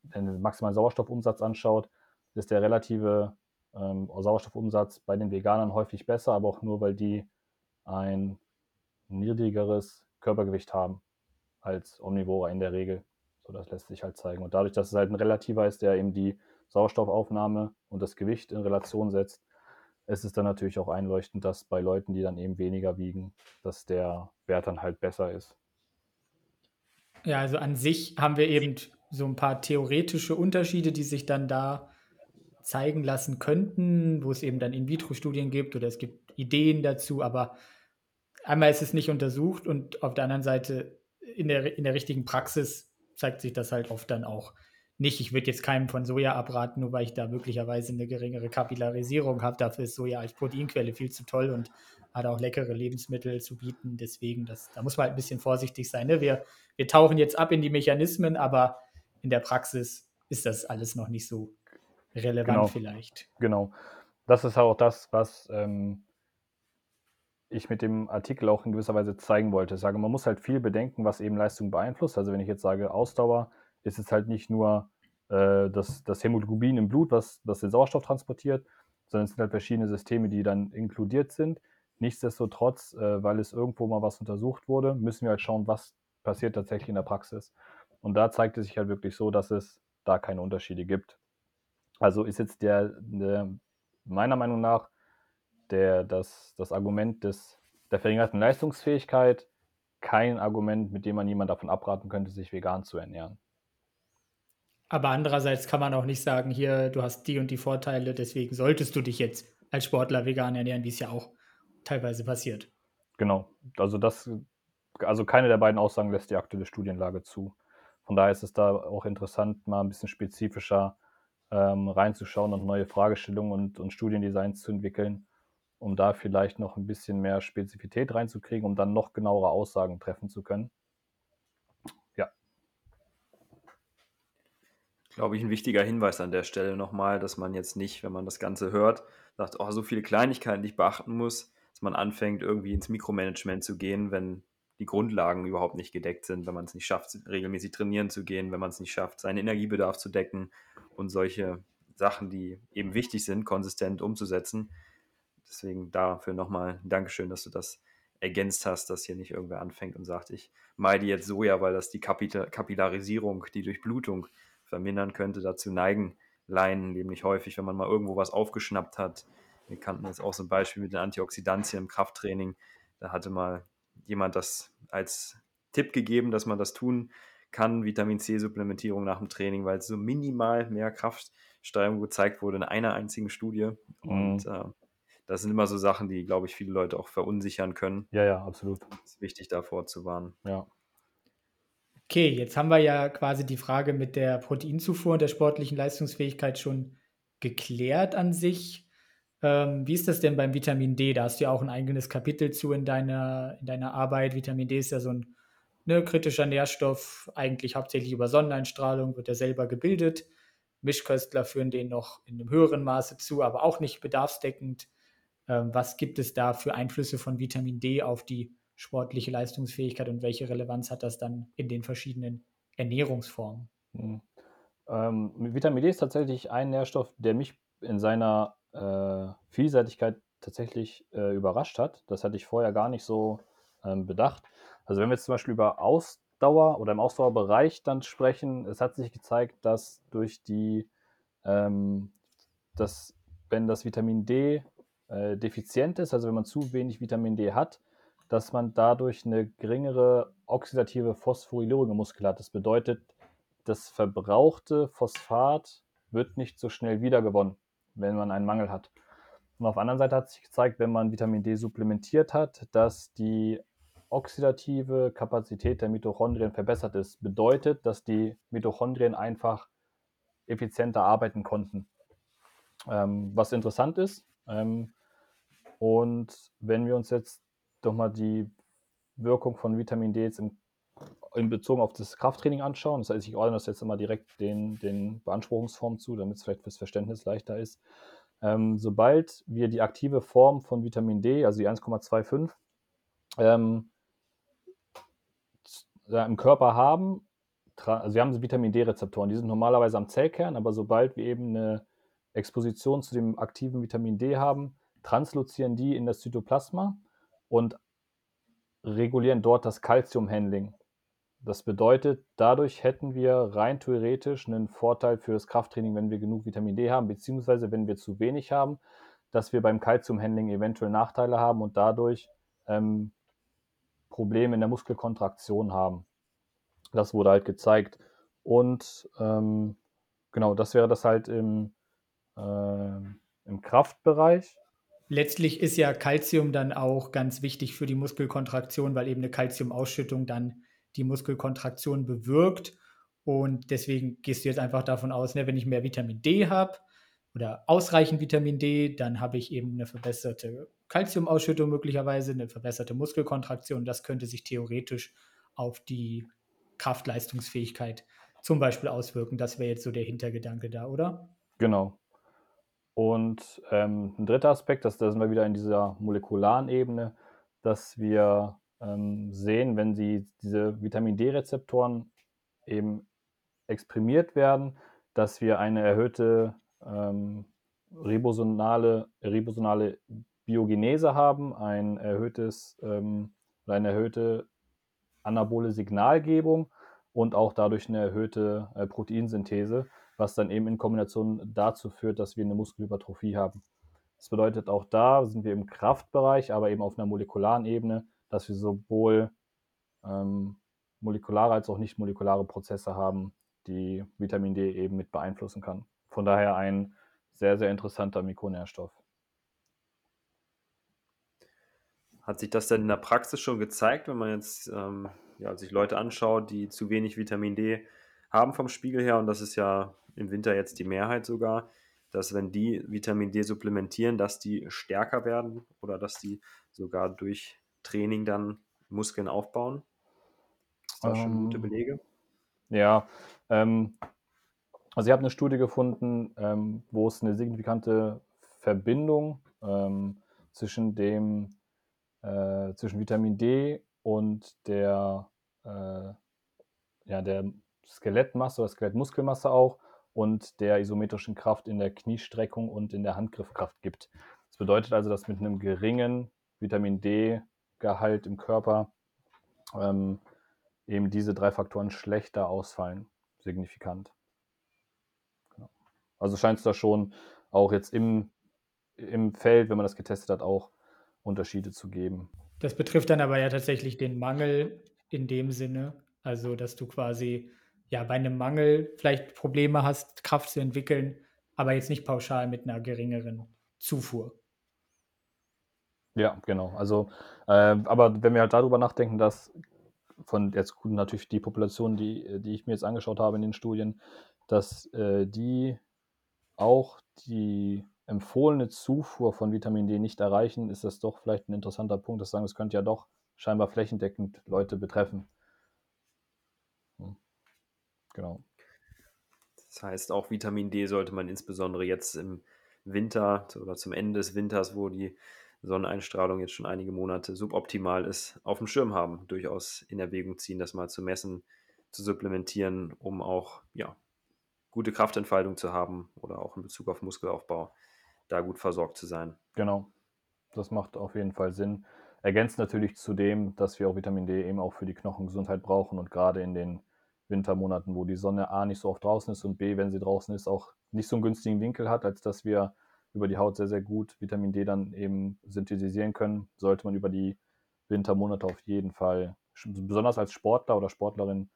den maximalen Sauerstoffumsatz anschaut, ist der relative ähm, Sauerstoffumsatz bei den Veganern häufig besser, aber auch nur, weil die ein niedrigeres Körpergewicht haben als Omnivore in der Regel. So, das lässt sich halt zeigen. Und dadurch, dass es halt ein Relativer ist, der eben die Sauerstoffaufnahme und das Gewicht in Relation setzt, ist es dann natürlich auch einleuchtend, dass bei Leuten, die dann eben weniger wiegen, dass der Wert dann halt besser ist. Ja, also an sich haben wir eben so ein paar theoretische Unterschiede, die sich dann da zeigen lassen könnten, wo es eben dann In-vitro-Studien gibt oder es gibt Ideen dazu, aber einmal ist es nicht untersucht und auf der anderen Seite in der, in der richtigen Praxis zeigt sich das halt oft dann auch nicht. Ich würde jetzt keinem von Soja abraten, nur weil ich da möglicherweise eine geringere Kapillarisierung habe. Dafür ist Soja als Proteinquelle viel zu toll und hat auch leckere Lebensmittel zu bieten. Deswegen, das, da muss man halt ein bisschen vorsichtig sein. Ne? Wir, wir tauchen jetzt ab in die Mechanismen, aber in der Praxis ist das alles noch nicht so relevant genau. vielleicht. Genau. Das ist auch das, was ähm, ich mit dem Artikel auch in gewisser Weise zeigen wollte. Ich sage, man muss halt viel bedenken, was eben Leistung beeinflusst. Also wenn ich jetzt sage Ausdauer, ist es halt nicht nur äh, das, das Hämoglobin im Blut, was, was den Sauerstoff transportiert, sondern es sind halt verschiedene Systeme, die dann inkludiert sind. Nichtsdestotrotz, äh, weil es irgendwo mal was untersucht wurde, müssen wir halt schauen, was passiert tatsächlich in der Praxis. Und da zeigt es sich halt wirklich so, dass es da keine Unterschiede gibt. Also ist jetzt der, der meiner Meinung nach der, das, das Argument des, der verringerten Leistungsfähigkeit kein Argument, mit dem man jemand davon abraten könnte, sich vegan zu ernähren. Aber andererseits kann man auch nicht sagen, hier, du hast die und die Vorteile, deswegen solltest du dich jetzt als Sportler vegan ernähren, wie es ja auch teilweise passiert. Genau. Also das, also keine der beiden Aussagen lässt die aktuelle Studienlage zu. Von daher ist es da auch interessant, mal ein bisschen spezifischer ähm, reinzuschauen und neue Fragestellungen und, und Studiendesigns zu entwickeln, um da vielleicht noch ein bisschen mehr Spezifität reinzukriegen, um dann noch genauere Aussagen treffen zu können. Ja. Glaube ich, ein wichtiger Hinweis an der Stelle nochmal, dass man jetzt nicht, wenn man das Ganze hört, sagt, oh, so viele Kleinigkeiten, die ich beachten muss, dass man anfängt, irgendwie ins Mikromanagement zu gehen, wenn die Grundlagen überhaupt nicht gedeckt sind, wenn man es nicht schafft, regelmäßig trainieren zu gehen, wenn man es nicht schafft, seinen Energiebedarf zu decken und solche Sachen, die eben wichtig sind, konsistent umzusetzen. Deswegen dafür nochmal Dankeschön, dass du das ergänzt hast, dass hier nicht irgendwer anfängt und sagt, ich meide jetzt Soja, weil das die Kapillarisierung, die Durchblutung vermindern könnte. Dazu neigen Laien nämlich häufig, wenn man mal irgendwo was aufgeschnappt hat. Wir kannten jetzt auch so ein Beispiel mit den Antioxidantien im Krafttraining. Da hatte mal jemand das als Tipp gegeben, dass man das tun kann, Vitamin C-Supplementierung nach dem Training, weil es so minimal mehr Kraftsteigerung gezeigt wurde in einer einzigen Studie. Mhm. Und äh, das sind immer so Sachen, die, glaube ich, viele Leute auch verunsichern können. Ja, ja, absolut. Es ist wichtig, davor zu warnen. Ja. Okay, jetzt haben wir ja quasi die Frage mit der Proteinzufuhr und der sportlichen Leistungsfähigkeit schon geklärt an sich. Ähm, wie ist das denn beim Vitamin D? Da hast du ja auch ein eigenes Kapitel zu in deiner, in deiner Arbeit. Vitamin D ist ja so ein ne, kritischer Nährstoff, eigentlich hauptsächlich über Sonneneinstrahlung, wird er selber gebildet. Mischköstler führen den noch in einem höheren Maße zu, aber auch nicht bedarfsdeckend. Ähm, was gibt es da für Einflüsse von Vitamin D auf die sportliche Leistungsfähigkeit und welche Relevanz hat das dann in den verschiedenen Ernährungsformen? Mhm. Ähm, Vitamin D ist tatsächlich ein Nährstoff, der mich in seiner äh, Vielseitigkeit tatsächlich äh, überrascht hat. Das hatte ich vorher gar nicht so ähm, bedacht. Also wenn wir jetzt zum Beispiel über Ausdauer oder im Ausdauerbereich dann sprechen, es hat sich gezeigt, dass durch die, ähm, dass wenn das Vitamin D äh, defizient ist, also wenn man zu wenig Vitamin D hat, dass man dadurch eine geringere oxidative Phosphorylierung im Muskel hat. Das bedeutet, das verbrauchte Phosphat wird nicht so schnell wiedergewonnen wenn man einen Mangel hat. Und auf der anderen Seite hat sich gezeigt, wenn man Vitamin D supplementiert hat, dass die oxidative Kapazität der Mitochondrien verbessert ist. Bedeutet, dass die Mitochondrien einfach effizienter arbeiten konnten. Ähm, was interessant ist. Ähm, und wenn wir uns jetzt doch mal die Wirkung von Vitamin D jetzt im, in Bezug auf das Krafttraining anschauen, das heißt, ich ordne das jetzt immer direkt den, den Beanspruchungsformen zu, damit es vielleicht fürs Verständnis leichter ist. Ähm, sobald wir die aktive Form von Vitamin D, also die 1,25, ähm, im Körper haben, also wir haben Vitamin D-Rezeptoren, die sind normalerweise am Zellkern, aber sobald wir eben eine Exposition zu dem aktiven Vitamin D haben, translozieren die in das Zytoplasma und regulieren dort das Calcium-Handling. Das bedeutet, dadurch hätten wir rein theoretisch einen Vorteil für das Krafttraining, wenn wir genug Vitamin D haben, beziehungsweise wenn wir zu wenig haben, dass wir beim Kalziumhandling eventuell Nachteile haben und dadurch ähm, Probleme in der Muskelkontraktion haben. Das wurde halt gezeigt. Und ähm, genau, das wäre das halt im, äh, im Kraftbereich. Letztlich ist ja Kalzium dann auch ganz wichtig für die Muskelkontraktion, weil eben eine Kalziumausschüttung dann die Muskelkontraktion bewirkt. Und deswegen gehst du jetzt einfach davon aus, ne, wenn ich mehr Vitamin D habe oder ausreichend Vitamin D, dann habe ich eben eine verbesserte Kalziumausschüttung möglicherweise, eine verbesserte Muskelkontraktion. Das könnte sich theoretisch auf die Kraftleistungsfähigkeit zum Beispiel auswirken. Das wäre jetzt so der Hintergedanke da, oder? Genau. Und ähm, ein dritter Aspekt, das, da sind wir wieder in dieser molekularen Ebene, dass wir ähm, sehen, wenn sie, diese Vitamin D-Rezeptoren eben exprimiert werden, dass wir eine erhöhte ähm, ribosomale, ribosomale Biogenese haben, ein erhöhtes, ähm, eine erhöhte anabole Signalgebung und auch dadurch eine erhöhte äh, Proteinsynthese, was dann eben in Kombination dazu führt, dass wir eine Muskelhypertrophie haben. Das bedeutet, auch da sind wir im Kraftbereich, aber eben auf einer molekularen Ebene, dass wir sowohl ähm, molekulare als auch nicht molekulare Prozesse haben, die Vitamin D eben mit beeinflussen kann. Von daher ein sehr, sehr interessanter Mikronährstoff. Hat sich das denn in der Praxis schon gezeigt, wenn man jetzt ähm, ja, sich Leute anschaut, die zu wenig Vitamin D haben vom Spiegel her, und das ist ja im Winter jetzt die Mehrheit sogar, dass wenn die Vitamin D supplementieren, dass die stärker werden oder dass die sogar durch Training dann Muskeln aufbauen? Ist da schon gute ähm, Belege? Ja, ähm, also ich habe eine Studie gefunden, ähm, wo es eine signifikante Verbindung ähm, zwischen dem äh, zwischen Vitamin D und der, äh, ja, der Skelettmasse oder Skelettmuskelmasse auch und der isometrischen Kraft in der Kniestreckung und in der Handgriffkraft gibt. Das bedeutet also, dass mit einem geringen Vitamin D Gehalt im Körper ähm, eben diese drei Faktoren schlechter ausfallen, signifikant. Genau. Also scheint es da schon auch jetzt im, im Feld, wenn man das getestet hat, auch Unterschiede zu geben. Das betrifft dann aber ja tatsächlich den Mangel in dem Sinne, also dass du quasi ja bei einem Mangel vielleicht Probleme hast, Kraft zu entwickeln, aber jetzt nicht pauschal mit einer geringeren Zufuhr. Ja, genau. Also, äh, aber wenn wir halt darüber nachdenken, dass von jetzt natürlich die Population, die, die ich mir jetzt angeschaut habe in den Studien, dass äh, die auch die empfohlene Zufuhr von Vitamin D nicht erreichen, ist das doch vielleicht ein interessanter Punkt, dass sagen, es könnte ja doch scheinbar flächendeckend Leute betreffen. Hm. Genau. Das heißt, auch Vitamin D sollte man insbesondere jetzt im Winter oder zum Ende des Winters, wo die Sonneneinstrahlung jetzt schon einige Monate suboptimal ist, auf dem Schirm haben. Durchaus in Erwägung ziehen, das mal zu messen, zu supplementieren, um auch ja, gute Kraftentfaltung zu haben oder auch in Bezug auf Muskelaufbau da gut versorgt zu sein. Genau, das macht auf jeden Fall Sinn. Ergänzt natürlich zu dem, dass wir auch Vitamin D eben auch für die Knochengesundheit brauchen und gerade in den Wintermonaten, wo die Sonne A nicht so oft draußen ist und B, wenn sie draußen ist, auch nicht so einen günstigen Winkel hat, als dass wir über die Haut sehr, sehr gut Vitamin D dann eben synthetisieren können, sollte man über die Wintermonate auf jeden Fall, besonders als Sportler oder Sportlerin,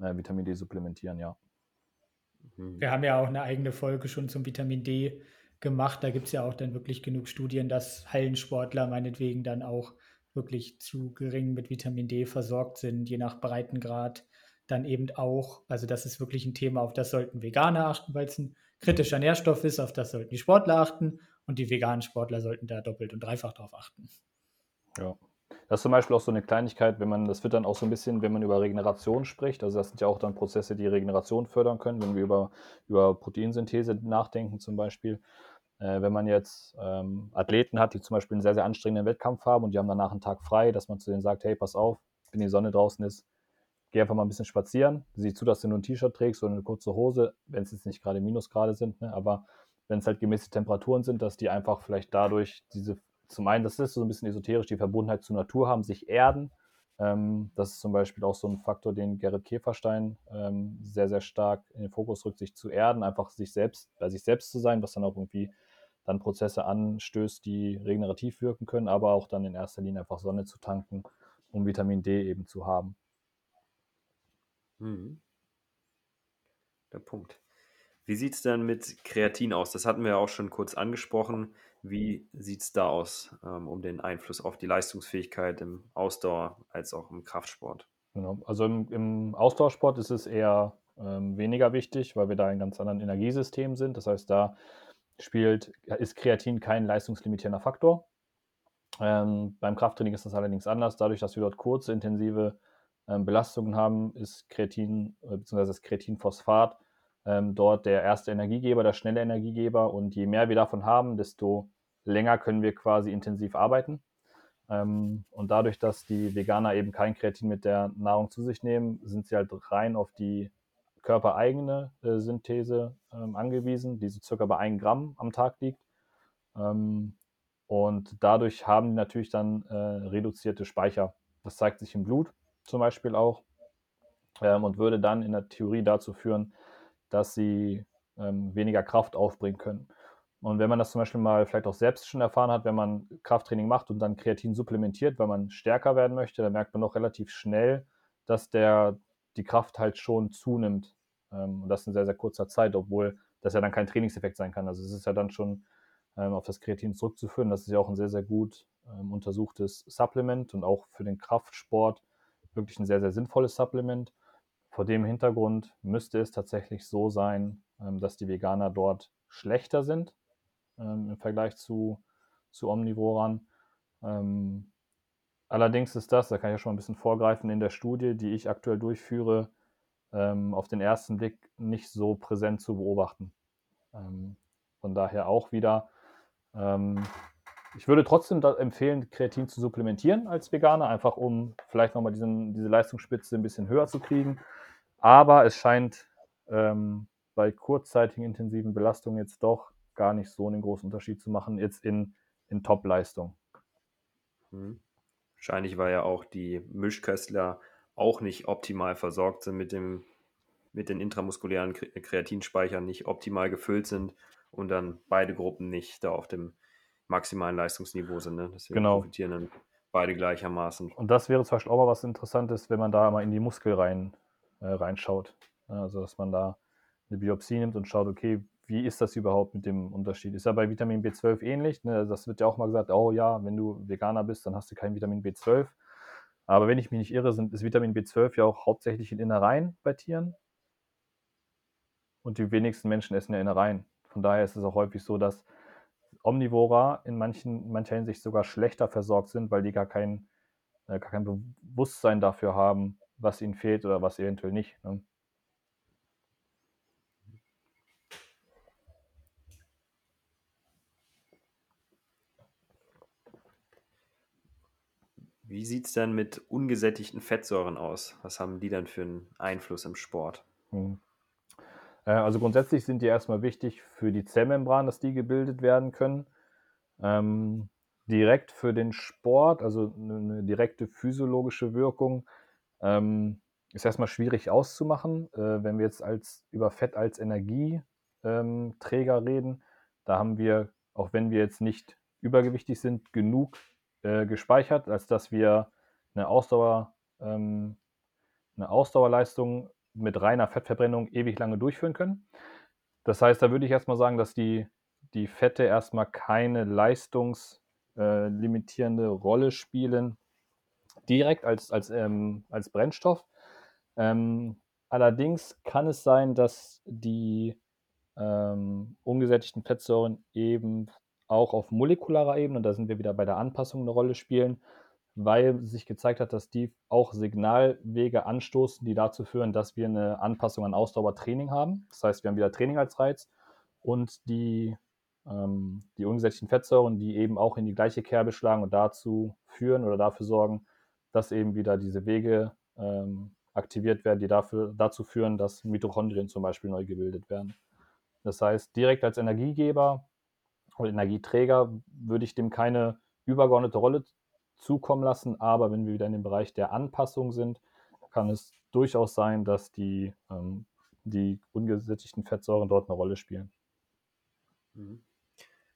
äh, Vitamin D supplementieren, ja. Mhm. Wir haben ja auch eine eigene Folge schon zum Vitamin D gemacht. Da gibt es ja auch dann wirklich genug Studien, dass Hallensportler meinetwegen dann auch wirklich zu gering mit Vitamin D versorgt sind, je nach Breitengrad. Dann eben auch, also das ist wirklich ein Thema, auf das sollten Veganer achten, weil es ein kritischer Nährstoff ist, auf das sollten die Sportler achten und die veganen Sportler sollten da doppelt und dreifach drauf achten. Ja. Das ist zum Beispiel auch so eine Kleinigkeit, wenn man, das wird dann auch so ein bisschen, wenn man über Regeneration spricht, also das sind ja auch dann Prozesse, die Regeneration fördern können, wenn wir über, über Proteinsynthese nachdenken zum Beispiel. Äh, wenn man jetzt ähm, Athleten hat, die zum Beispiel einen sehr, sehr anstrengenden Wettkampf haben und die haben danach einen Tag frei, dass man zu denen sagt, hey, pass auf, wenn die Sonne draußen ist, geh einfach mal ein bisschen spazieren. Sieh zu, dass du nur ein T-Shirt trägst oder eine kurze Hose, wenn es jetzt nicht gerade Minusgrade sind, ne? aber wenn es halt gemäßigte Temperaturen sind, dass die einfach vielleicht dadurch diese, zum einen, das ist so ein bisschen esoterisch, die Verbundenheit zur Natur haben, sich erden Ähm, das ist zum Beispiel auch so ein Faktor, den Gerrit Käferstein ähm, sehr, sehr stark in den Fokus rückt, sich zu erden, einfach sich selbst, bei sich selbst zu sein, was dann auch irgendwie dann Prozesse anstößt, die regenerativ wirken können, aber auch dann in erster Linie einfach Sonne zu tanken, um Vitamin D eben zu haben. Mhm. Der Punkt. Wie sieht es dann mit Kreatin aus? Das hatten wir ja auch schon kurz angesprochen. Wie sieht es da aus, ähm, um den Einfluss auf die Leistungsfähigkeit im Ausdauer als auch im Kraftsport? Genau. Also im, im Ausdauersport ist es eher ähm, weniger wichtig, weil wir da in ganz anderen Energiesystem sind. Das heißt, da spielt, ist Kreatin kein leistungslimitierender Faktor. Ähm, beim Krafttraining ist das allerdings anders. Dadurch, dass wir dort kurze, intensive Belastungen haben, ist Kreatin äh, bzw. das Kreatinphosphat ähm, dort der erste Energiegeber, der schnelle Energiegeber. Und je mehr wir davon haben, desto länger können wir quasi intensiv arbeiten. Ähm, und dadurch, dass die Veganer eben kein Kreatin mit der Nahrung zu sich nehmen, sind sie halt rein auf die körpereigene äh, Synthese ähm, angewiesen, die so circa bei 1 Gramm am Tag liegt. Ähm, und dadurch haben die natürlich dann äh, reduzierte Speicher. Das zeigt sich im Blut zum Beispiel auch ähm, und würde dann in der Theorie dazu führen, dass sie ähm, weniger Kraft aufbringen können. Und wenn man das zum Beispiel mal vielleicht auch selbst schon erfahren hat, wenn man Krafttraining macht und dann Kreatin supplementiert, weil man stärker werden möchte, dann merkt man doch relativ schnell, dass der, die Kraft halt schon zunimmt. Ähm, und das in sehr, sehr kurzer Zeit, obwohl das ja dann kein Trainingseffekt sein kann. Also es ist ja dann schon ähm, auf das Kreatin zurückzuführen. Das ist ja auch ein sehr, sehr gut ähm, untersuchtes Supplement und auch für den Kraftsport wirklich ein sehr, sehr sinnvolles Supplement. Vor dem Hintergrund müsste es tatsächlich so sein, ähm, dass die Veganer dort schlechter sind ähm, im Vergleich zu, zu Omnivoren. Ähm, allerdings ist das, da kann ich ja schon ein bisschen vorgreifen, in der Studie, die ich aktuell durchführe, auf den ersten Blick nicht so präsent zu beobachten. Von daher auch wieder, ich würde trotzdem empfehlen, Kreatin zu supplementieren als Veganer, einfach um vielleicht nochmal diesen, diese Leistungsspitze ein bisschen höher zu kriegen. Aber es scheint ähm, bei kurzzeitigen intensiven Belastungen jetzt doch gar nicht so einen großen Unterschied zu machen, jetzt in, in Top-Leistung. Mhm. Wahrscheinlich, weil ja auch die Mischköstler auch nicht optimal versorgt sind mit dem mit den intramuskulären Kreatinspeichern nicht optimal gefüllt sind und dann beide Gruppen nicht da auf dem maximalen Leistungsniveau sind. Ne? Deswegen genau. profitieren dann beide gleichermaßen. Und das wäre zum Beispiel auch mal was Interessantes, wenn man da mal in die Muskel rein, äh, reinschaut. Also, dass man da eine Biopsie nimmt und schaut, okay, wie ist das überhaupt mit dem Unterschied? Ist ja bei Vitamin B12 ähnlich. Ne? Das wird ja auch mal gesagt, oh ja, wenn du Veganer bist, dann hast du kein Vitamin B12. Aber wenn ich mich nicht irre, sind, ist Vitamin B12 ja auch hauptsächlich in Innereien bei Tieren. Und die wenigsten Menschen essen ja Innereien. Von daher ist es auch häufig so, dass Omnivora in manchen, mancher Hinsicht sogar schlechter versorgt sind, weil die gar kein, äh, gar kein Bewusstsein dafür haben, was ihnen fehlt oder was eventuell nicht. Ne? Wie sieht es denn mit ungesättigten Fettsäuren aus? Was haben die dann für einen Einfluss im Sport? Hm. Äh, also grundsätzlich sind die erstmal wichtig für die Zellmembran, dass die gebildet werden können. Ähm, direkt für den Sport, also eine direkte physiologische Wirkung, ähm, ist erstmal schwierig auszumachen. Äh, wenn wir jetzt als, über Fett als Energieträger ähm, reden, da haben wir, auch wenn wir jetzt nicht übergewichtig sind, genug äh, gespeichert, als dass wir eine Ausdauer, ähm, eine Ausdauerleistung mit reiner Fettverbrennung ewig lange durchführen können. Das heißt, da würde ich erstmal sagen, dass die, die Fette erstmal keine leistungslimitierende äh, Rolle spielen, direkt als, als, ähm, als Brennstoff. Ähm, allerdings kann es sein, dass die ähm, ungesättigten Fettsäuren eben auch auf molekularer Ebene, und da sind wir wieder bei der Anpassung eine Rolle spielen, weil sich gezeigt hat, dass die auch Signalwege anstoßen, die dazu führen, dass wir eine Anpassung an Ausdauertraining haben. Das heißt, wir haben wieder Training als Reiz und die, ähm, die ungesättigten Fettsäuren, die eben auch in die gleiche Kerbe schlagen und dazu führen oder dafür sorgen, dass eben wieder diese Wege ähm, aktiviert werden, die dafür, dazu führen, dass Mitochondrien zum Beispiel neu gebildet werden. Das heißt, direkt als Energiegeber oder Energieträger würde ich dem keine übergeordnete Rolle zukommen lassen. Aber wenn wir wieder in dem Bereich der Anpassung sind, kann es durchaus sein, dass die, ähm, die ungesättigten Fettsäuren dort eine Rolle spielen. Mhm.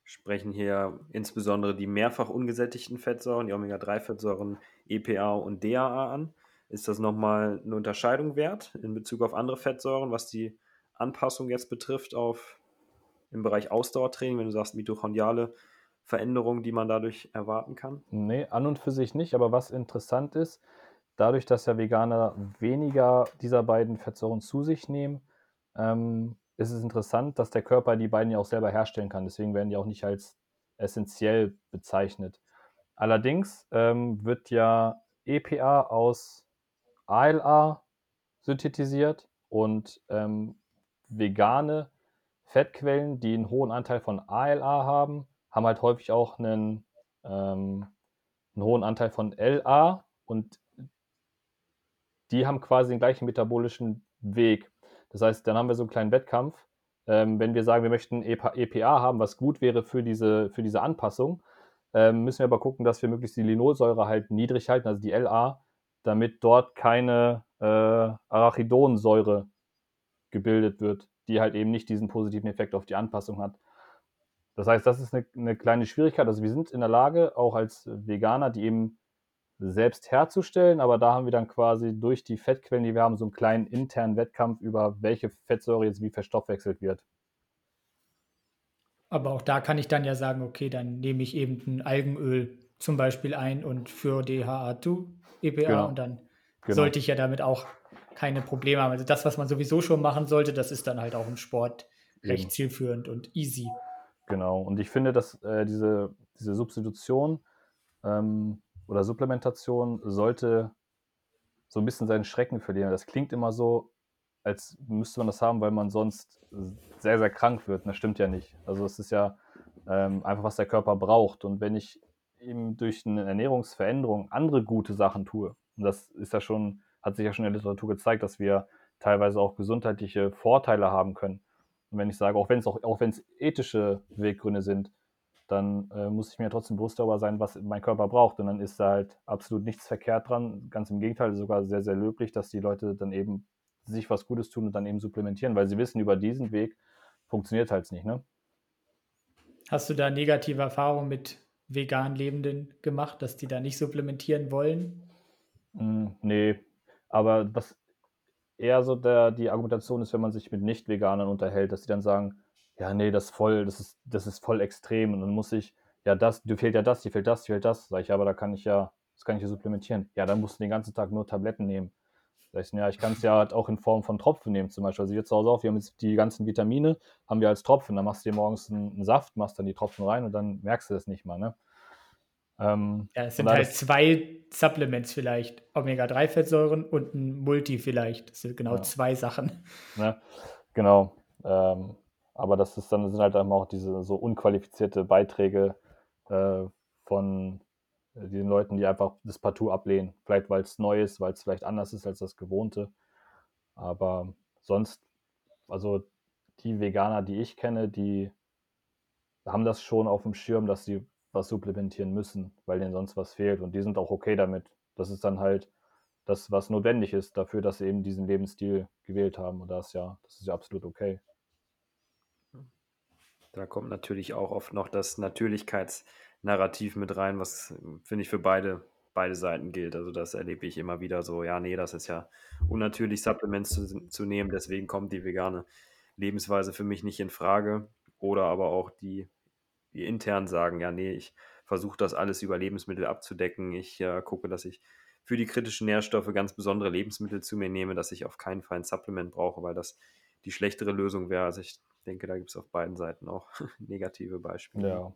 Sprechen hier insbesondere die mehrfach ungesättigten Fettsäuren, die Omega-3-Fettsäuren EPA und DAA an. Ist das nochmal eine Unterscheidung wert in Bezug auf andere Fettsäuren, was die Anpassung jetzt betrifft auf im Bereich Ausdauertraining, wenn du sagst mitochondriale Veränderungen, die man dadurch erwarten kann? Nee, an und für sich nicht. Aber was interessant ist, dadurch, dass ja Veganer weniger dieser beiden Fettsäuren zu sich nehmen, ähm, ist es interessant, dass der Körper die beiden ja auch selber herstellen kann. Deswegen werden die auch nicht als essentiell bezeichnet. Allerdings ähm, wird ja EPA aus ALA synthetisiert und ähm, vegane Fettquellen, die einen hohen Anteil von ALA haben, haben halt häufig auch einen, ähm, einen hohen Anteil von LA und die haben quasi den gleichen metabolischen Weg. Das heißt, dann haben wir so einen kleinen Wettkampf. Ähm, wenn wir sagen, wir möchten EPA, EPA, haben, was gut wäre für diese, für diese Anpassung, ähm, müssen wir aber gucken, dass wir möglichst die Linolsäure halt niedrig halten, also die LA, damit dort keine äh, Arachidonsäure gebildet wird, die halt eben nicht diesen positiven Effekt auf die Anpassung hat. Das heißt, das ist eine, eine kleine Schwierigkeit. Also wir sind in der Lage, auch als Veganer, die eben selbst herzustellen, aber da haben wir dann quasi durch die Fettquellen, die wir haben, so einen kleinen internen Wettkampf über welche Fettsäure jetzt wie verstoffwechselt wird. Aber auch da kann ich dann ja sagen, okay, dann nehme ich eben ein Algenöl zum Beispiel ein und für DHA2 EPA genau. und dann genau. sollte ich ja damit auch keine Probleme haben. Also das, was man sowieso schon machen sollte, das ist dann halt auch im Sport recht zielführend und easy. Genau, und ich finde, dass äh, diese, diese Substitution ähm, oder Supplementation sollte so ein bisschen seinen Schrecken verlieren. Das klingt immer so, als müsste man das haben, weil man sonst sehr, sehr krank wird. Und das stimmt ja nicht. Also es ist ja ähm, einfach, was der Körper braucht. Und wenn ich eben durch eine Ernährungsveränderung andere gute Sachen tue, und das ist ja schon, hat sich ja schon in der Literatur gezeigt, dass wir teilweise auch gesundheitliche Vorteile haben können. Und wenn ich sage, auch wenn es auch, auch wenn es ethische Weggründe sind, dann äh, muss ich mir trotzdem bewusst darüber sein, was mein Körper braucht. Und dann ist da halt absolut nichts verkehrt dran. Ganz im Gegenteil, sogar sehr, sehr löblich, dass die Leute dann eben sich was Gutes tun und dann eben supplementieren, weil sie wissen, über diesen Weg funktioniert halt nicht. Ne? Hast du da negative Erfahrungen mit vegan Lebenden gemacht, dass die da nicht supplementieren wollen? Mm, nee, aber was eher so der, die Argumentation ist, wenn man sich mit Nicht-Veganern unterhält, dass die dann sagen, ja, nee, das ist voll, das ist, das ist voll extrem. Und dann muss ich, ja, das, dir fehlt ja das, dir fehlt das, dir fehlt das. Sag ich, aber da kann ich ja, das kann ich ja supplementieren. Ja, dann musst du den ganzen Tag nur Tabletten nehmen. Sag ich, ja, ich kann es ja halt auch in Form von Tropfen nehmen, zum Beispiel. Also wir zu Hause auch, wir haben jetzt die ganzen Vitamine, haben wir als Tropfen. Dann machst du dir morgens einen, einen Saft, machst dann die Tropfen rein und dann merkst du das nicht mal, ne? Ähm, ja, es sind halt zwei Supplements vielleicht. Omega-3-Fettsäuren und ein Multi vielleicht. Das sind genau ja. zwei Sachen. Ne? Genau. Ähm, aber das ist dann sind halt einfach auch diese so unqualifizierte Beiträge äh, von äh, diesen Leuten, die einfach das Partout ablehnen. Vielleicht weil es neu ist, weil es vielleicht anders ist als das Gewohnte. Aber sonst, also die Veganer, die ich kenne, die haben das schon auf dem Schirm, dass sie was supplementieren müssen, weil denen sonst was fehlt. Und die sind auch okay damit. Das ist dann halt das, was notwendig ist dafür, dass sie eben diesen Lebensstil gewählt haben. Und das ist ja, das ist ja absolut okay. Da kommt natürlich auch oft noch das Natürlichkeitsnarrativ mit rein, was finde ich für beide, beide Seiten gilt. Also das erlebe ich immer wieder so, ja, nee, das ist ja unnatürlich, Supplements zu, zu nehmen, deswegen kommt die vegane Lebensweise für mich nicht in Frage. Oder aber auch die, die intern sagen, ja, nee, ich versuche das alles über Lebensmittel abzudecken. Ich äh, gucke, dass ich für die kritischen Nährstoffe ganz besondere Lebensmittel zu mir nehme, dass ich auf keinen Fall ein Supplement brauche, weil das die schlechtere Lösung wäre. Also ich denke, da gibt es auf beiden Seiten auch <laughs> negative Beispiele. Ja.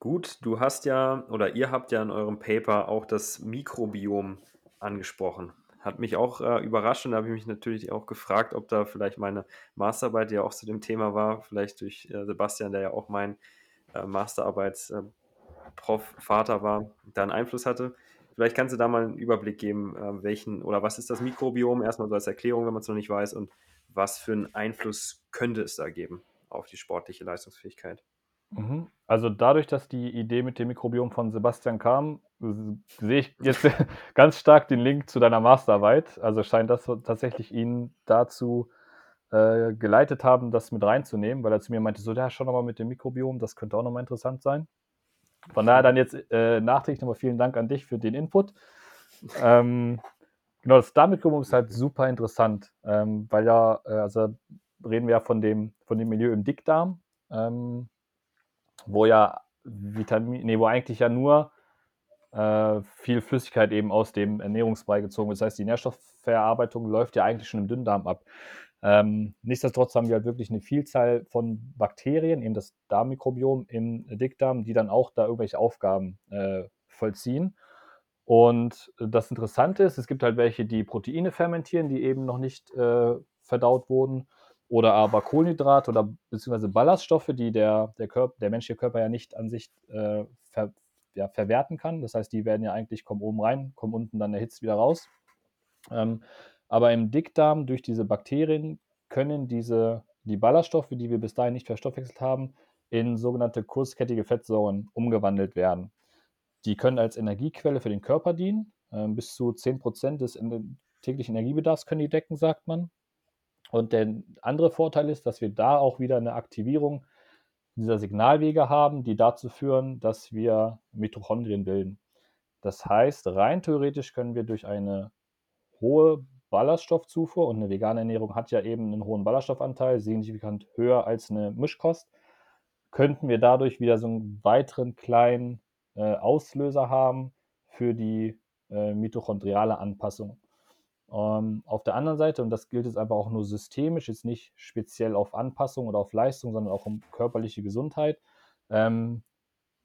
Gut, du hast ja oder ihr habt ja in eurem Paper auch das Mikrobiom angesprochen. Hat mich auch äh, überrascht und da habe ich mich natürlich auch gefragt, ob da vielleicht meine Masterarbeit, die ja auch zu dem Thema war, vielleicht durch äh, Sebastian, der ja auch mein äh, Masterarbeitsprof Vater war, da einen Einfluss hatte. Vielleicht kannst du da mal einen Überblick geben, äh, welchen oder was ist das Mikrobiom, erstmal so als Erklärung, wenn man es noch nicht weiß, und was für einen Einfluss könnte es da geben auf die sportliche Leistungsfähigkeit? Mhm. Also dadurch, dass die Idee mit dem Mikrobiom von Sebastian kam, sehe ich jetzt <laughs> ganz stark den Link zu deiner Masterarbeit. Also scheint das tatsächlich ihn dazu äh, geleitet haben, das mit reinzunehmen, weil er zu mir meinte, so, ja, schon nochmal mit dem Mikrobiom, das könnte auch nochmal interessant sein. Von daher dann jetzt äh, nachträglich nochmal vielen Dank an dich für den Input. Ähm, genau, das Darmmikrobiom ist halt super interessant, ähm, weil ja, äh, also reden wir ja von dem, von dem Milieu im Dickdarm, ähm, wo ja Vitamin, nee, wo eigentlich ja nur äh, viel Flüssigkeit eben aus dem Ernährungsbrei gezogen wird. Das heißt, die Nährstoffverarbeitung läuft ja eigentlich schon im Dünndarm ab. Ähm, nichtsdestotrotz haben wir halt wirklich eine Vielzahl von Bakterien, eben das Darmmikrobiom im Dickdarm, die dann auch da irgendwelche Aufgaben äh, vollziehen. Und das Interessante ist, es gibt halt welche, die Proteine fermentieren, die eben noch nicht äh, verdaut wurden, oder aber Kohlenhydrate oder beziehungsweise Ballaststoffe, die der, der, Körper, der menschliche Körper ja nicht an sich äh, ver, ja, verwerten kann. Das heißt, die werden ja eigentlich, kommen oben rein, kommen unten dann erhitzt wieder raus. Ähm, aber im Dickdarm durch diese Bakterien können diese, die Ballaststoffe, die wir bis dahin nicht verstoffwechselt haben, in sogenannte kurzkettige Fettsäuren umgewandelt werden. Die können als Energiequelle für den Körper dienen. Ähm, bis zu 10% des täglichen Energiebedarfs können die decken, sagt man. Und der andere Vorteil ist, dass wir da auch wieder eine Aktivierung dieser Signalwege haben, die dazu führen, dass wir Mitochondrien bilden. Das heißt, rein theoretisch können wir durch eine hohe Ballaststoffzufuhr und eine vegane Ernährung hat ja eben einen hohen Ballaststoffanteil, signifikant höher als eine Mischkost, könnten wir dadurch wieder so einen weiteren kleinen äh, Auslöser haben für die äh, mitochondriale Anpassung. Ähm, auf der anderen Seite, und das gilt jetzt aber auch nur systemisch, jetzt nicht speziell auf Anpassung oder auf Leistung, sondern auch um körperliche Gesundheit, ähm,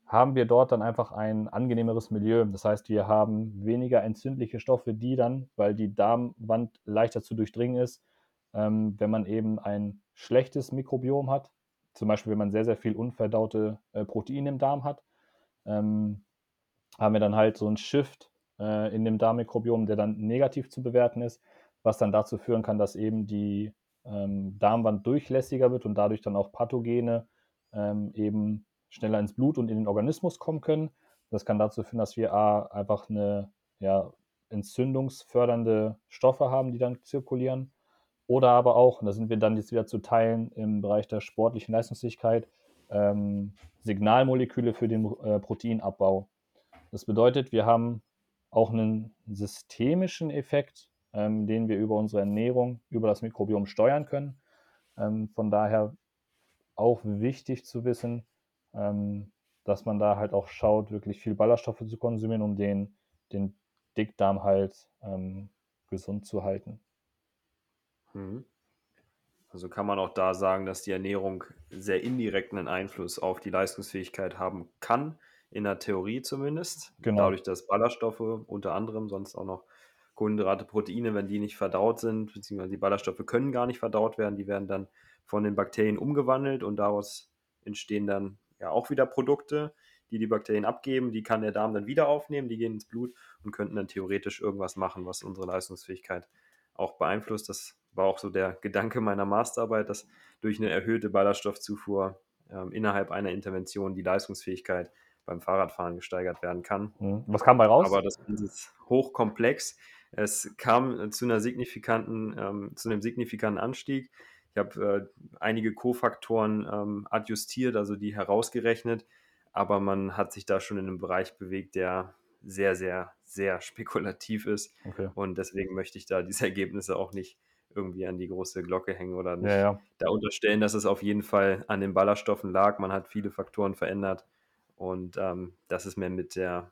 haben wir dort dann einfach ein angenehmeres Milieu. Das heißt, wir haben weniger entzündliche Stoffe, die dann, weil die Darmwand leichter zu durchdringen ist, ähm, wenn man eben ein schlechtes Mikrobiom hat, zum Beispiel wenn man sehr, sehr viel unverdaute äh, Proteine im Darm hat, ähm, haben wir dann halt so einen Shift äh, in dem Darmmikrobiom, der dann negativ zu bewerten ist, was dann dazu führen kann, dass eben die ähm, Darmwand durchlässiger wird und dadurch dann auch Pathogene ähm, eben schneller ins Blut und in den Organismus kommen können. Das kann dazu führen, dass wir A, einfach eine ja, entzündungsfördernde Stoffe haben, die dann zirkulieren. Oder aber auch, und da sind wir dann jetzt wieder zu teilen im Bereich der sportlichen Leistungsfähigkeit, ähm, Signalmoleküle für den äh, Proteinabbau. Das bedeutet, wir haben auch einen systemischen Effekt, ähm, den wir über unsere Ernährung, über das Mikrobiom steuern können. Ähm, von daher auch wichtig zu wissen, ähm, dass man da halt auch schaut, wirklich viel Ballaststoffe zu konsumieren, um den, den Dickdarm halt ähm, gesund zu halten. Mhm. Also kann man auch da sagen, dass die Ernährung sehr indirekten Einfluss auf die Leistungsfähigkeit haben kann, in der Theorie zumindest. Genau. Dadurch, dass Ballaststoffe unter anderem, sonst auch noch Kohlenhydrate, Proteine, wenn die nicht verdaut sind, beziehungsweise die Ballaststoffe können gar nicht verdaut werden, die werden dann von den Bakterien umgewandelt und daraus entstehen dann ja auch wieder Produkte, die die Bakterien abgeben, die kann der Darm dann wieder aufnehmen, die gehen ins Blut und könnten dann theoretisch irgendwas machen, was unsere Leistungsfähigkeit auch beeinflusst. Das war auch so der Gedanke meiner Masterarbeit, dass durch eine erhöhte Ballaststoffzufuhr äh, innerhalb einer Intervention die Leistungsfähigkeit beim Fahrradfahren gesteigert werden kann. Mhm. Was kam bei raus? Aber das ist hochkomplex. Es kam zu einer signifikanten, ähm, zu einem signifikanten Anstieg. Ich habe äh, einige Kofaktoren ähm, adjustiert, also die herausgerechnet, aber man hat sich da schon in einem Bereich bewegt, der sehr, sehr, sehr spekulativ ist. Okay. Und deswegen möchte ich da diese Ergebnisse auch nicht irgendwie an die große Glocke hängen oder nicht ja, ja. da unterstellen, dass es auf jeden Fall an den Ballaststoffen lag. Man hat viele Faktoren verändert und ähm, das ist mir mit der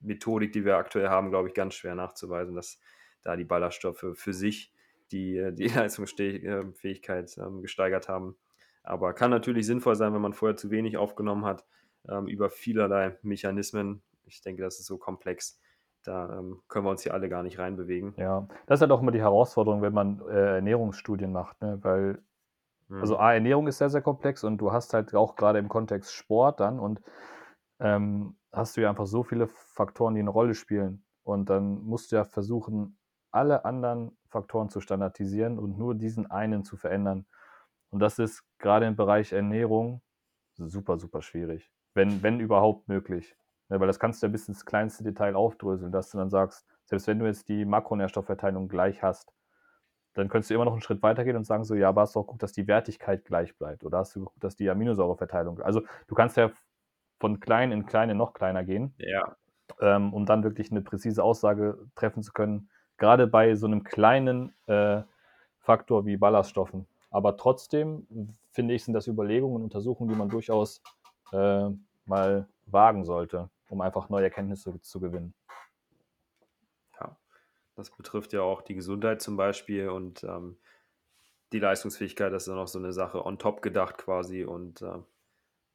Methodik, die wir aktuell haben, glaube ich, ganz schwer nachzuweisen, dass da die Ballaststoffe für sich die, die <laughs> Leistungsfähigkeit ähm, gesteigert haben. Aber kann natürlich sinnvoll sein, wenn man vorher zu wenig aufgenommen hat, ähm, über vielerlei Mechanismen. Ich denke, das ist so komplex. Da ähm, können wir uns hier alle gar nicht reinbewegen. Ja, das ist halt auch immer die Herausforderung, wenn man äh, Ernährungsstudien macht, ne? weil also mhm. A, Ernährung ist sehr, sehr komplex und du hast halt auch gerade im Kontext Sport dann und ähm, hast du ja einfach so viele Faktoren, die eine Rolle spielen. Und dann musst du ja versuchen, alle anderen Faktoren zu standardisieren und nur diesen einen zu verändern. Und das ist gerade im Bereich Ernährung super, super schwierig. Wenn, wenn überhaupt möglich. Ja, weil das kannst du ja bis ins kleinste Detail aufdröseln, dass du dann sagst, selbst wenn du jetzt die Makronährstoffverteilung gleich hast, dann könntest du immer noch einen Schritt weitergehen und sagen so, ja, aber hast du auch geguckt, dass die Wertigkeit gleich bleibt oder hast du geguckt, dass die Aminosäureverteilung, also du kannst ja von klein in klein in noch kleiner gehen, ja. ähm, um dann wirklich eine präzise Aussage treffen zu können, gerade bei so einem kleinen äh, Faktor wie Ballaststoffen. Aber trotzdem finde ich, sind das Überlegungen und Untersuchungen, die man durchaus äh, mal wagen sollte, um einfach neue Erkenntnisse zu gewinnen. Ja, das betrifft ja auch die Gesundheit zum Beispiel und ähm, die Leistungsfähigkeit, das ist dann auch so eine Sache on top gedacht quasi. Und äh,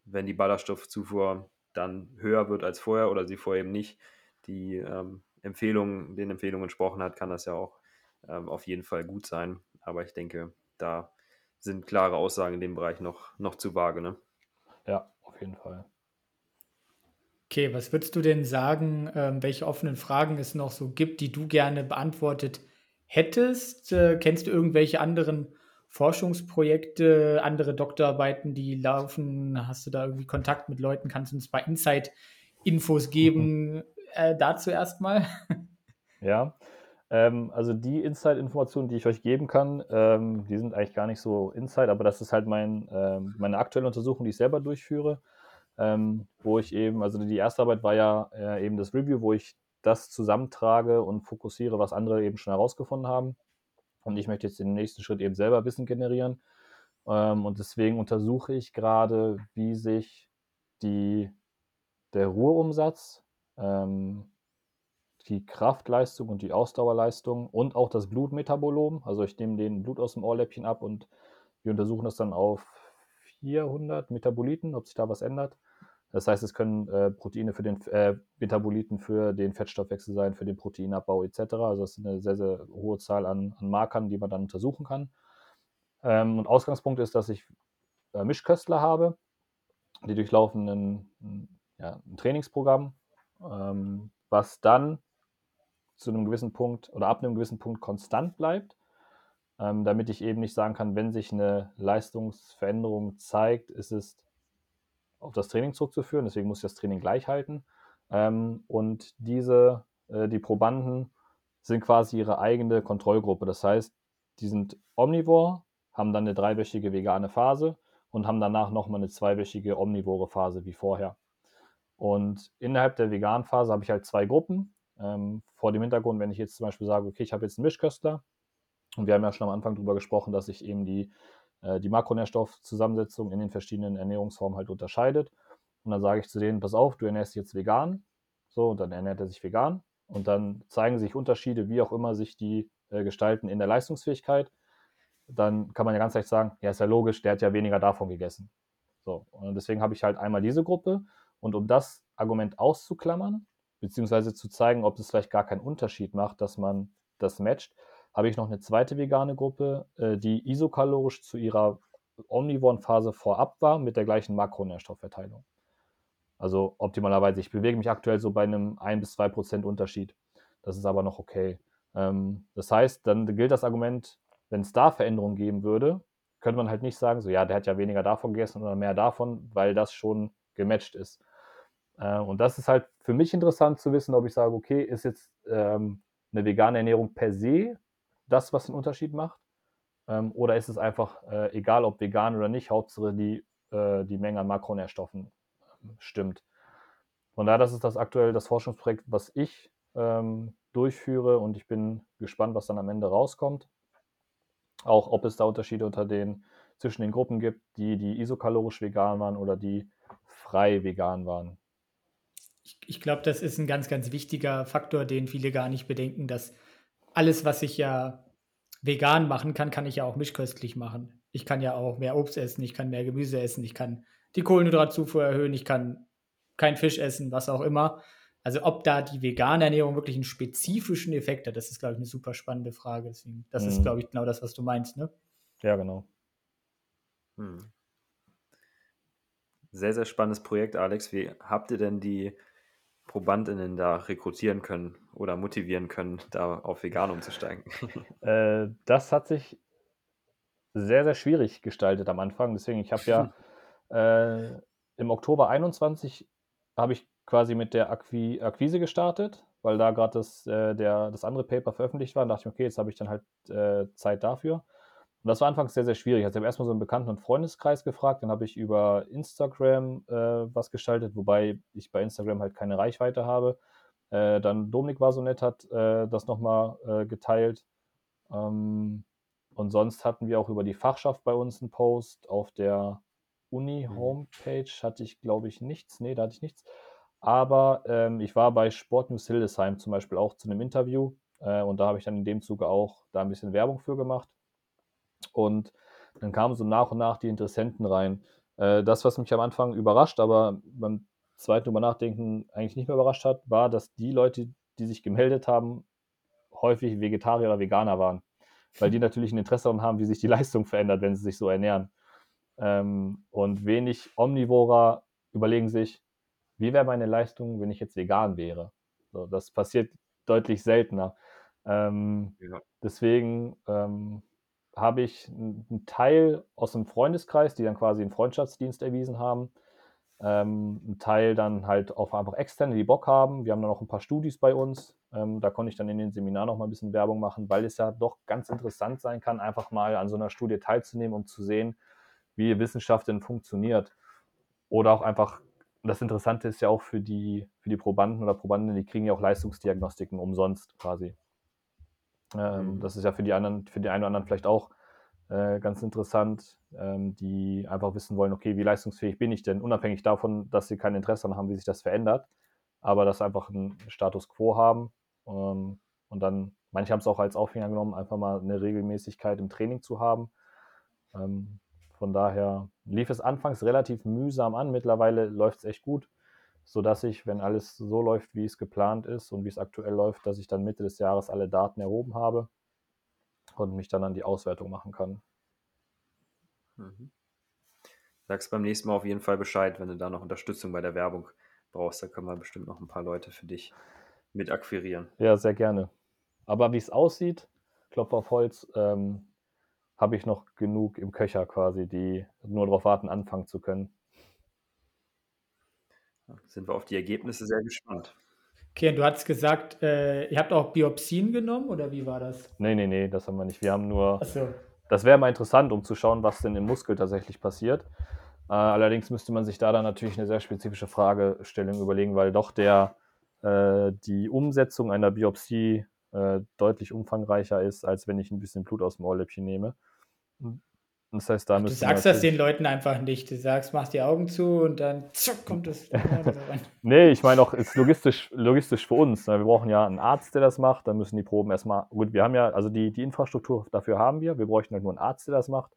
wenn die Ballaststoffzufuhr dann höher wird als vorher oder sie vorher eben nicht die ähm, Empfehlungen, den Empfehlungen entsprochen hat, kann das ja auch ähm, auf jeden Fall gut sein. Aber ich denke, da sind klare Aussagen in dem Bereich noch, noch zu vage. Ne? Ja, auf jeden Fall. Okay, was würdest du denn sagen, ähm, welche offenen Fragen es noch so gibt, die du gerne beantwortet hättest? Äh, kennst du irgendwelche anderen Forschungsprojekte, andere Doktorarbeiten, die laufen? Hast du da irgendwie Kontakt mit Leuten? Kannst du uns ein paar Insight-Infos geben? Mhm. Äh, dazu erstmal. <laughs> Ja, ähm, also die Insight-Informationen, die ich euch geben kann, ähm, die sind eigentlich gar nicht so Insight, aber das ist halt mein, ähm, meine aktuelle Untersuchung, die ich selber durchführe, ähm, wo ich eben, also die erste Arbeit war ja äh, eben das Review, wo ich das zusammentrage und fokussiere, was andere eben schon herausgefunden haben. Und ich möchte jetzt den nächsten Schritt eben selber Wissen generieren. Ähm, und deswegen untersuche ich gerade, wie sich die, der Ruheumsatz ähm, die Kraftleistung und die Ausdauerleistung und auch das Blutmetabolom. Also ich nehme den Blut aus dem Ohrläppchen ab und wir untersuchen das dann auf 400 Metaboliten, ob sich da was ändert. Das heißt, es können äh, Proteine für den äh, Metaboliten für den Fettstoffwechsel sein, für den Proteinabbau etc. Also das ist eine sehr, sehr hohe Zahl an, an Markern, die man dann untersuchen kann. Ähm, und Ausgangspunkt ist, dass ich äh, Mischköstler habe, die durchlaufen ein, ein, ja, ein Trainingsprogramm, ähm, was dann zu einem gewissen Punkt oder ab einem gewissen Punkt konstant bleibt, ähm, damit ich eben nicht sagen kann, wenn sich eine Leistungsveränderung zeigt, ist es auf das Training zurückzuführen. Deswegen muss ich das Training gleich halten. Ähm, und diese, äh, die Probanden sind quasi ihre eigene Kontrollgruppe. Das heißt, die sind omnivor, haben dann eine dreiwöchige vegane Phase und haben danach nochmal eine zweiwöchige omnivore Phase wie vorher. Und innerhalb der veganen Phase habe ich halt zwei Gruppen. Ähm, vor dem Hintergrund, wenn ich jetzt zum Beispiel sage, okay, ich habe jetzt einen Mischköstler und wir haben ja schon am Anfang darüber gesprochen, dass sich eben die, die Makronährstoffzusammensetzung in den verschiedenen Ernährungsformen halt unterscheidet. Und dann sage ich zu denen, pass auf, du ernährst dich jetzt vegan. So, und dann ernährt er sich vegan. Und dann zeigen sich Unterschiede, wie auch immer sich die äh, gestalten in der Leistungsfähigkeit. Dann kann man ja ganz leicht sagen, ja, ist ja logisch, der hat ja weniger davon gegessen. So, und deswegen habe ich halt einmal diese Gruppe. Und um das Argument auszuklammern, beziehungsweise zu zeigen, ob es vielleicht gar keinen Unterschied macht, dass man das matcht, habe ich noch eine zweite vegane Gruppe, äh, die isokalorisch zu ihrer omnivoren Phase vorab war, mit der gleichen Makronährstoffverteilung. Also optimalerweise, ich bewege mich aktuell so bei einem 1 bis 2 Prozent Unterschied. Das ist aber noch okay. Ähm, das heißt, dann gilt das Argument, wenn es da Veränderungen geben würde, könnte man halt nicht sagen, so ja, der hat ja weniger davon gegessen oder mehr davon, weil das schon gematcht ist. Äh, und das ist halt für mich interessant zu wissen, ob ich sage, okay, ist jetzt ähm, eine vegane Ernährung per se das, was den Unterschied macht? Ähm, oder ist es einfach äh, egal, ob vegan oder nicht, Hauptsache die, äh, die Menge an Makronährstoffen ähm, stimmt. Von daher, das ist das aktuell das Forschungsprojekt, was ich ähm, durchführe und ich bin gespannt, was dann am Ende rauskommt. Auch ob es da Unterschiede unter den, zwischen den Gruppen gibt, die, die isokalorisch vegan waren oder die frei vegan waren ich, ich glaube, das ist ein ganz, ganz wichtiger Faktor, den viele gar nicht bedenken, dass alles, was ich ja vegan machen kann, kann ich ja auch mischköstlich machen. Ich kann ja auch mehr Obst essen, ich kann mehr Gemüse essen, ich kann die Kohlenhydratzufuhr erhöhen, ich kann kein Fisch essen, was auch immer. Also ob da die vegane Ernährung wirklich einen spezifischen Effekt hat, das ist, glaube ich, eine super spannende Frage. Deswegen, das mhm. ist, glaube ich, genau das, was du meinst, ne? Ja, genau. Hm. Sehr, sehr spannendes Projekt, Alex. Wie habt ihr denn die Probandinnen da rekrutieren können oder motivieren können, da auf vegan umzusteigen? <laughs> Äh, das hat sich sehr, sehr schwierig gestaltet am Anfang. Deswegen, ich habe ja, <laughs> äh, im Oktober 21 habe ich quasi mit der Akqui Akquise gestartet, weil da gerade das, äh, das andere Paper veröffentlicht war. Und dachte ich, okay, jetzt habe ich dann halt äh, Zeit dafür. Und das war anfangs sehr, sehr schwierig. Also ich habe erstmal so einen Bekannten- und Freundeskreis gefragt, dann habe ich über Instagram äh, was gestaltet, wobei ich bei Instagram halt keine Reichweite habe. Äh, dann Dominik war so nett, hat äh, das nochmal äh, geteilt. Ähm, und sonst hatten wir auch über die Fachschaft bei uns einen Post. Auf der Uni-Homepage mhm. hatte ich, glaube ich, nichts. Nee, da hatte ich nichts. Aber ähm, ich war bei Sport News Hildesheim zum Beispiel auch zu einem Interview. Äh, und da habe ich dann in dem Zuge auch da ein bisschen Werbung für gemacht. Und dann kamen so nach und nach die Interessenten rein. Äh, das, was mich am Anfang überrascht, aber beim zweiten drüber nachdenken eigentlich nicht mehr überrascht hat, war, dass die Leute, die sich gemeldet haben, häufig Vegetarier oder Veganer waren. Weil die <laughs> natürlich ein Interesse daran haben, wie sich die Leistung verändert, wenn sie sich so ernähren. Ähm, und wenig Omnivorer überlegen sich, wie wäre meine Leistung, wenn ich jetzt vegan wäre? So, das passiert deutlich seltener. Ähm, ja. Deswegen ähm, habe ich einen Teil aus dem Freundeskreis, die dann quasi einen Freundschaftsdienst erwiesen haben. Ähm, ein Teil dann halt auch einfach externe, die Bock haben. Wir haben dann noch ein paar Studis bei uns. Ähm, da konnte ich dann in den Seminaren noch mal ein bisschen Werbung machen, weil es ja doch ganz interessant sein kann, einfach mal an so einer Studie teilzunehmen, um zu sehen, wie Wissenschaft denn funktioniert. Oder auch einfach, das Interessante ist ja auch für die, für die Probanden oder Probanden, die kriegen ja auch Leistungsdiagnostiken umsonst quasi. Ähm, mhm. Das ist ja für die anderen, für die einen oder anderen vielleicht auch äh, ganz interessant, ähm, die einfach wissen wollen, okay, wie leistungsfähig bin ich denn, unabhängig davon, dass sie kein Interesse daran haben, wie sich das verändert, aber dass sie einfach einen Status quo haben. Ähm, und dann, manche haben es auch als Aufhänger genommen, einfach mal eine Regelmäßigkeit im Training zu haben. Ähm, von daher lief es anfangs relativ mühsam an, mittlerweile läuft es echt gut sodass ich, wenn alles so läuft, wie es geplant ist und wie es aktuell läuft, dass ich dann Mitte des Jahres alle Daten erhoben habe und mich dann an die Auswertung machen kann. Mhm. Sagst beim nächsten Mal auf jeden Fall Bescheid, wenn du da noch Unterstützung bei der Werbung brauchst. Da können wir bestimmt noch ein paar Leute für dich mit akquirieren. Ja, sehr gerne. Aber wie es aussieht, Klopf auf Holz, ähm, habe ich noch genug im Köcher quasi, die nur darauf warten, anfangen zu können. Sind wir auf die Ergebnisse sehr gespannt. Okay, du hast gesagt, äh, ihr habt auch Biopsien genommen oder wie war das? Nee, nee, nee, das haben wir nicht. Wir haben nur. So. Das wäre mal interessant, um zu schauen, was denn im Muskel tatsächlich passiert. Äh, allerdings müsste man sich da dann natürlich eine sehr spezifische Fragestellung überlegen, weil doch der, äh, die Umsetzung einer Biopsie äh, deutlich umfangreicher ist, als wenn ich ein bisschen Blut aus dem Ohrläppchen nehme. Das heißt, da du sagst das den Leuten einfach nicht. Du sagst, mach die Augen zu und dann zack, kommt es. <laughs> <laughs> nee, ich meine auch, es ist logistisch, logistisch für uns. Ne? Wir brauchen ja einen Arzt, der das macht. Dann müssen die Proben erstmal. Gut, wir haben ja, also die, die Infrastruktur dafür haben wir. Wir bräuchten halt nur einen Arzt, der das macht.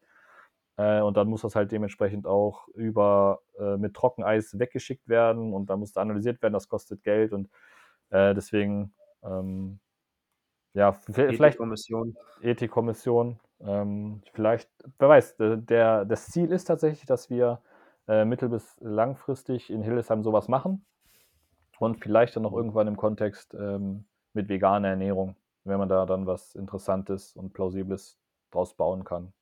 Äh, und dann muss das halt dementsprechend auch über äh, mit Trockeneis weggeschickt werden und dann muss da analysiert werden. Das kostet Geld und äh, deswegen. Ähm, ja, vielleicht Ethikkommission. Ethikkommission, ähm, vielleicht, wer weiß, der, das Ziel ist tatsächlich, dass wir äh, mittel- bis langfristig in Hildesheim sowas machen und vielleicht dann noch irgendwann im Kontext ähm, mit veganer Ernährung, wenn man da dann was Interessantes und Plausibles draus bauen kann.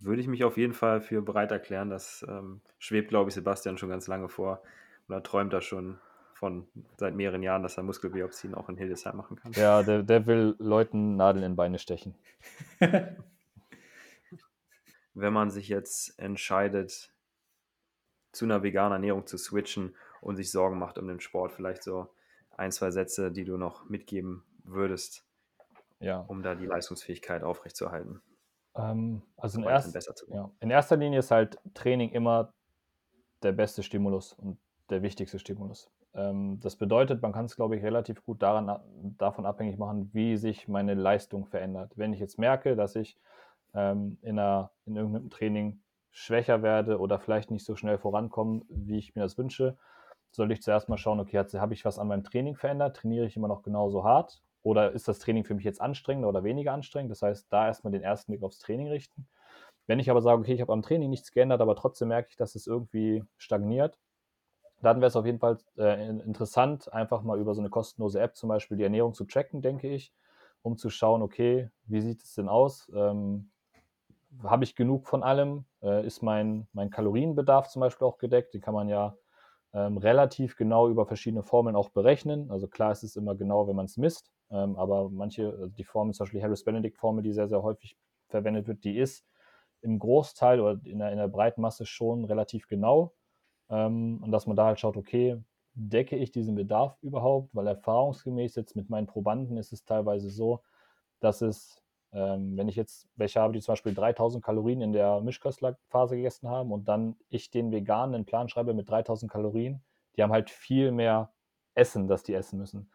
Würde ich mich auf jeden Fall für bereit erklären. Das ähm, schwebt, glaube ich, Sebastian schon ganz lange vor oder träumt da schon von seit mehreren Jahren, dass er Muskelbiopsien auch in Hildesheim machen kann. Ja, der, der will Leuten Nadeln in Beine stechen. <laughs> Wenn man sich jetzt entscheidet, zu einer veganen Ernährung zu switchen und sich Sorgen macht um den Sport, vielleicht so ein, zwei Sätze, die du noch mitgeben würdest, ja. um da die Leistungsfähigkeit aufrechtzuerhalten. Ähm, also in, erst, ja, in erster Linie ist halt Training immer der beste Stimulus und der wichtigste Stimulus. Ähm, das bedeutet, man kann es, glaube ich, relativ gut daran, davon abhängig machen, wie sich meine Leistung verändert. Wenn ich jetzt merke, dass ich ähm, in, einer, in irgendeinem Training schwächer werde oder vielleicht nicht so schnell vorankomme, wie ich mir das wünsche, sollte ich zuerst mal schauen, okay, habe ich was an meinem Training verändert? Trainiere ich immer noch genauso hart? Oder ist das Training für mich jetzt anstrengender oder weniger anstrengend? Das heißt, da erstmal den ersten Blick aufs Training richten. Wenn ich aber sage, okay, ich habe am Training nichts geändert, aber trotzdem merke ich, dass es irgendwie stagniert, dann wäre es auf jeden Fall äh, interessant, einfach mal über so eine kostenlose App zum Beispiel die Ernährung zu tracken, denke ich, um zu schauen, okay, wie sieht es denn aus? Ähm, Habe ich genug von allem? äh, ist mein, mein Kalorienbedarf zum Beispiel auch gedeckt. Den kann man ja ähm, relativ genau über verschiedene Formeln auch berechnen. Also klar ist es immer genau, wenn man es misst, ähm, aber manche, also die Formel, zum Beispiel die Harris-Benedict-Formel, die sehr, sehr häufig verwendet wird, die ist im Großteil oder in der, in der breiten Masse schon relativ genau. Ähm, und dass man da halt schaut, okay, decke ich diesen Bedarf überhaupt? Weil erfahrungsgemäß jetzt mit meinen Probanden ist es teilweise so, dass es, ähm, wenn ich jetzt welche habe, die zum Beispiel 3000 Kalorien in der Mischköstlerphase gegessen haben und dann ich den Veganen einen Plan schreibe mit 3000 Kalorien, die haben halt viel mehr Essen, das die essen müssen.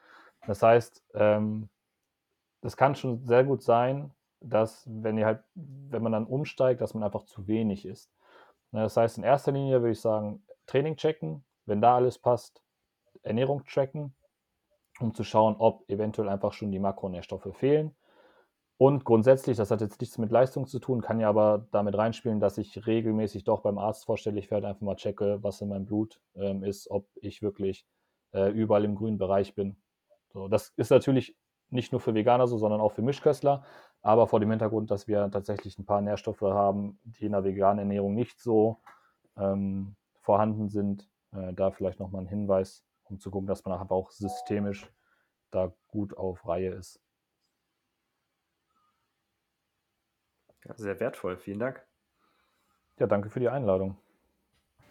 Das heißt, ähm, das kann schon sehr gut sein, dass wenn ihr halt, wenn man dann umsteigt, dass man einfach zu wenig isst. Das heißt, in erster Linie würde ich sagen, Training checken, wenn da alles passt, Ernährung tracken, um zu schauen, ob eventuell einfach schon die Makronährstoffe fehlen. Und grundsätzlich, das hat jetzt nichts mit Leistung zu tun, kann ja aber damit reinspielen, dass ich regelmäßig doch beim Arzt vorstellig werde, einfach mal checke, was in meinem Blut ähm, ist, ob ich wirklich äh, überall im grünen Bereich bin. So, das ist natürlich nicht nur für Veganer so, sondern auch für Mischköstler, aber vor dem Hintergrund, dass wir tatsächlich ein paar Nährstoffe haben, die in der veganen Ernährung nicht so ähm, vorhanden sind, äh, da vielleicht nochmal ein Hinweis, um zu gucken, dass man einfach auch systemisch da gut auf Reihe ist. Ja, sehr wertvoll, vielen Dank. Ja, danke für die Einladung.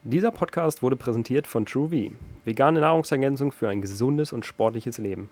Dieser Podcast wurde präsentiert von TrueV, vegane Nahrungsergänzung für ein gesundes und sportliches Leben.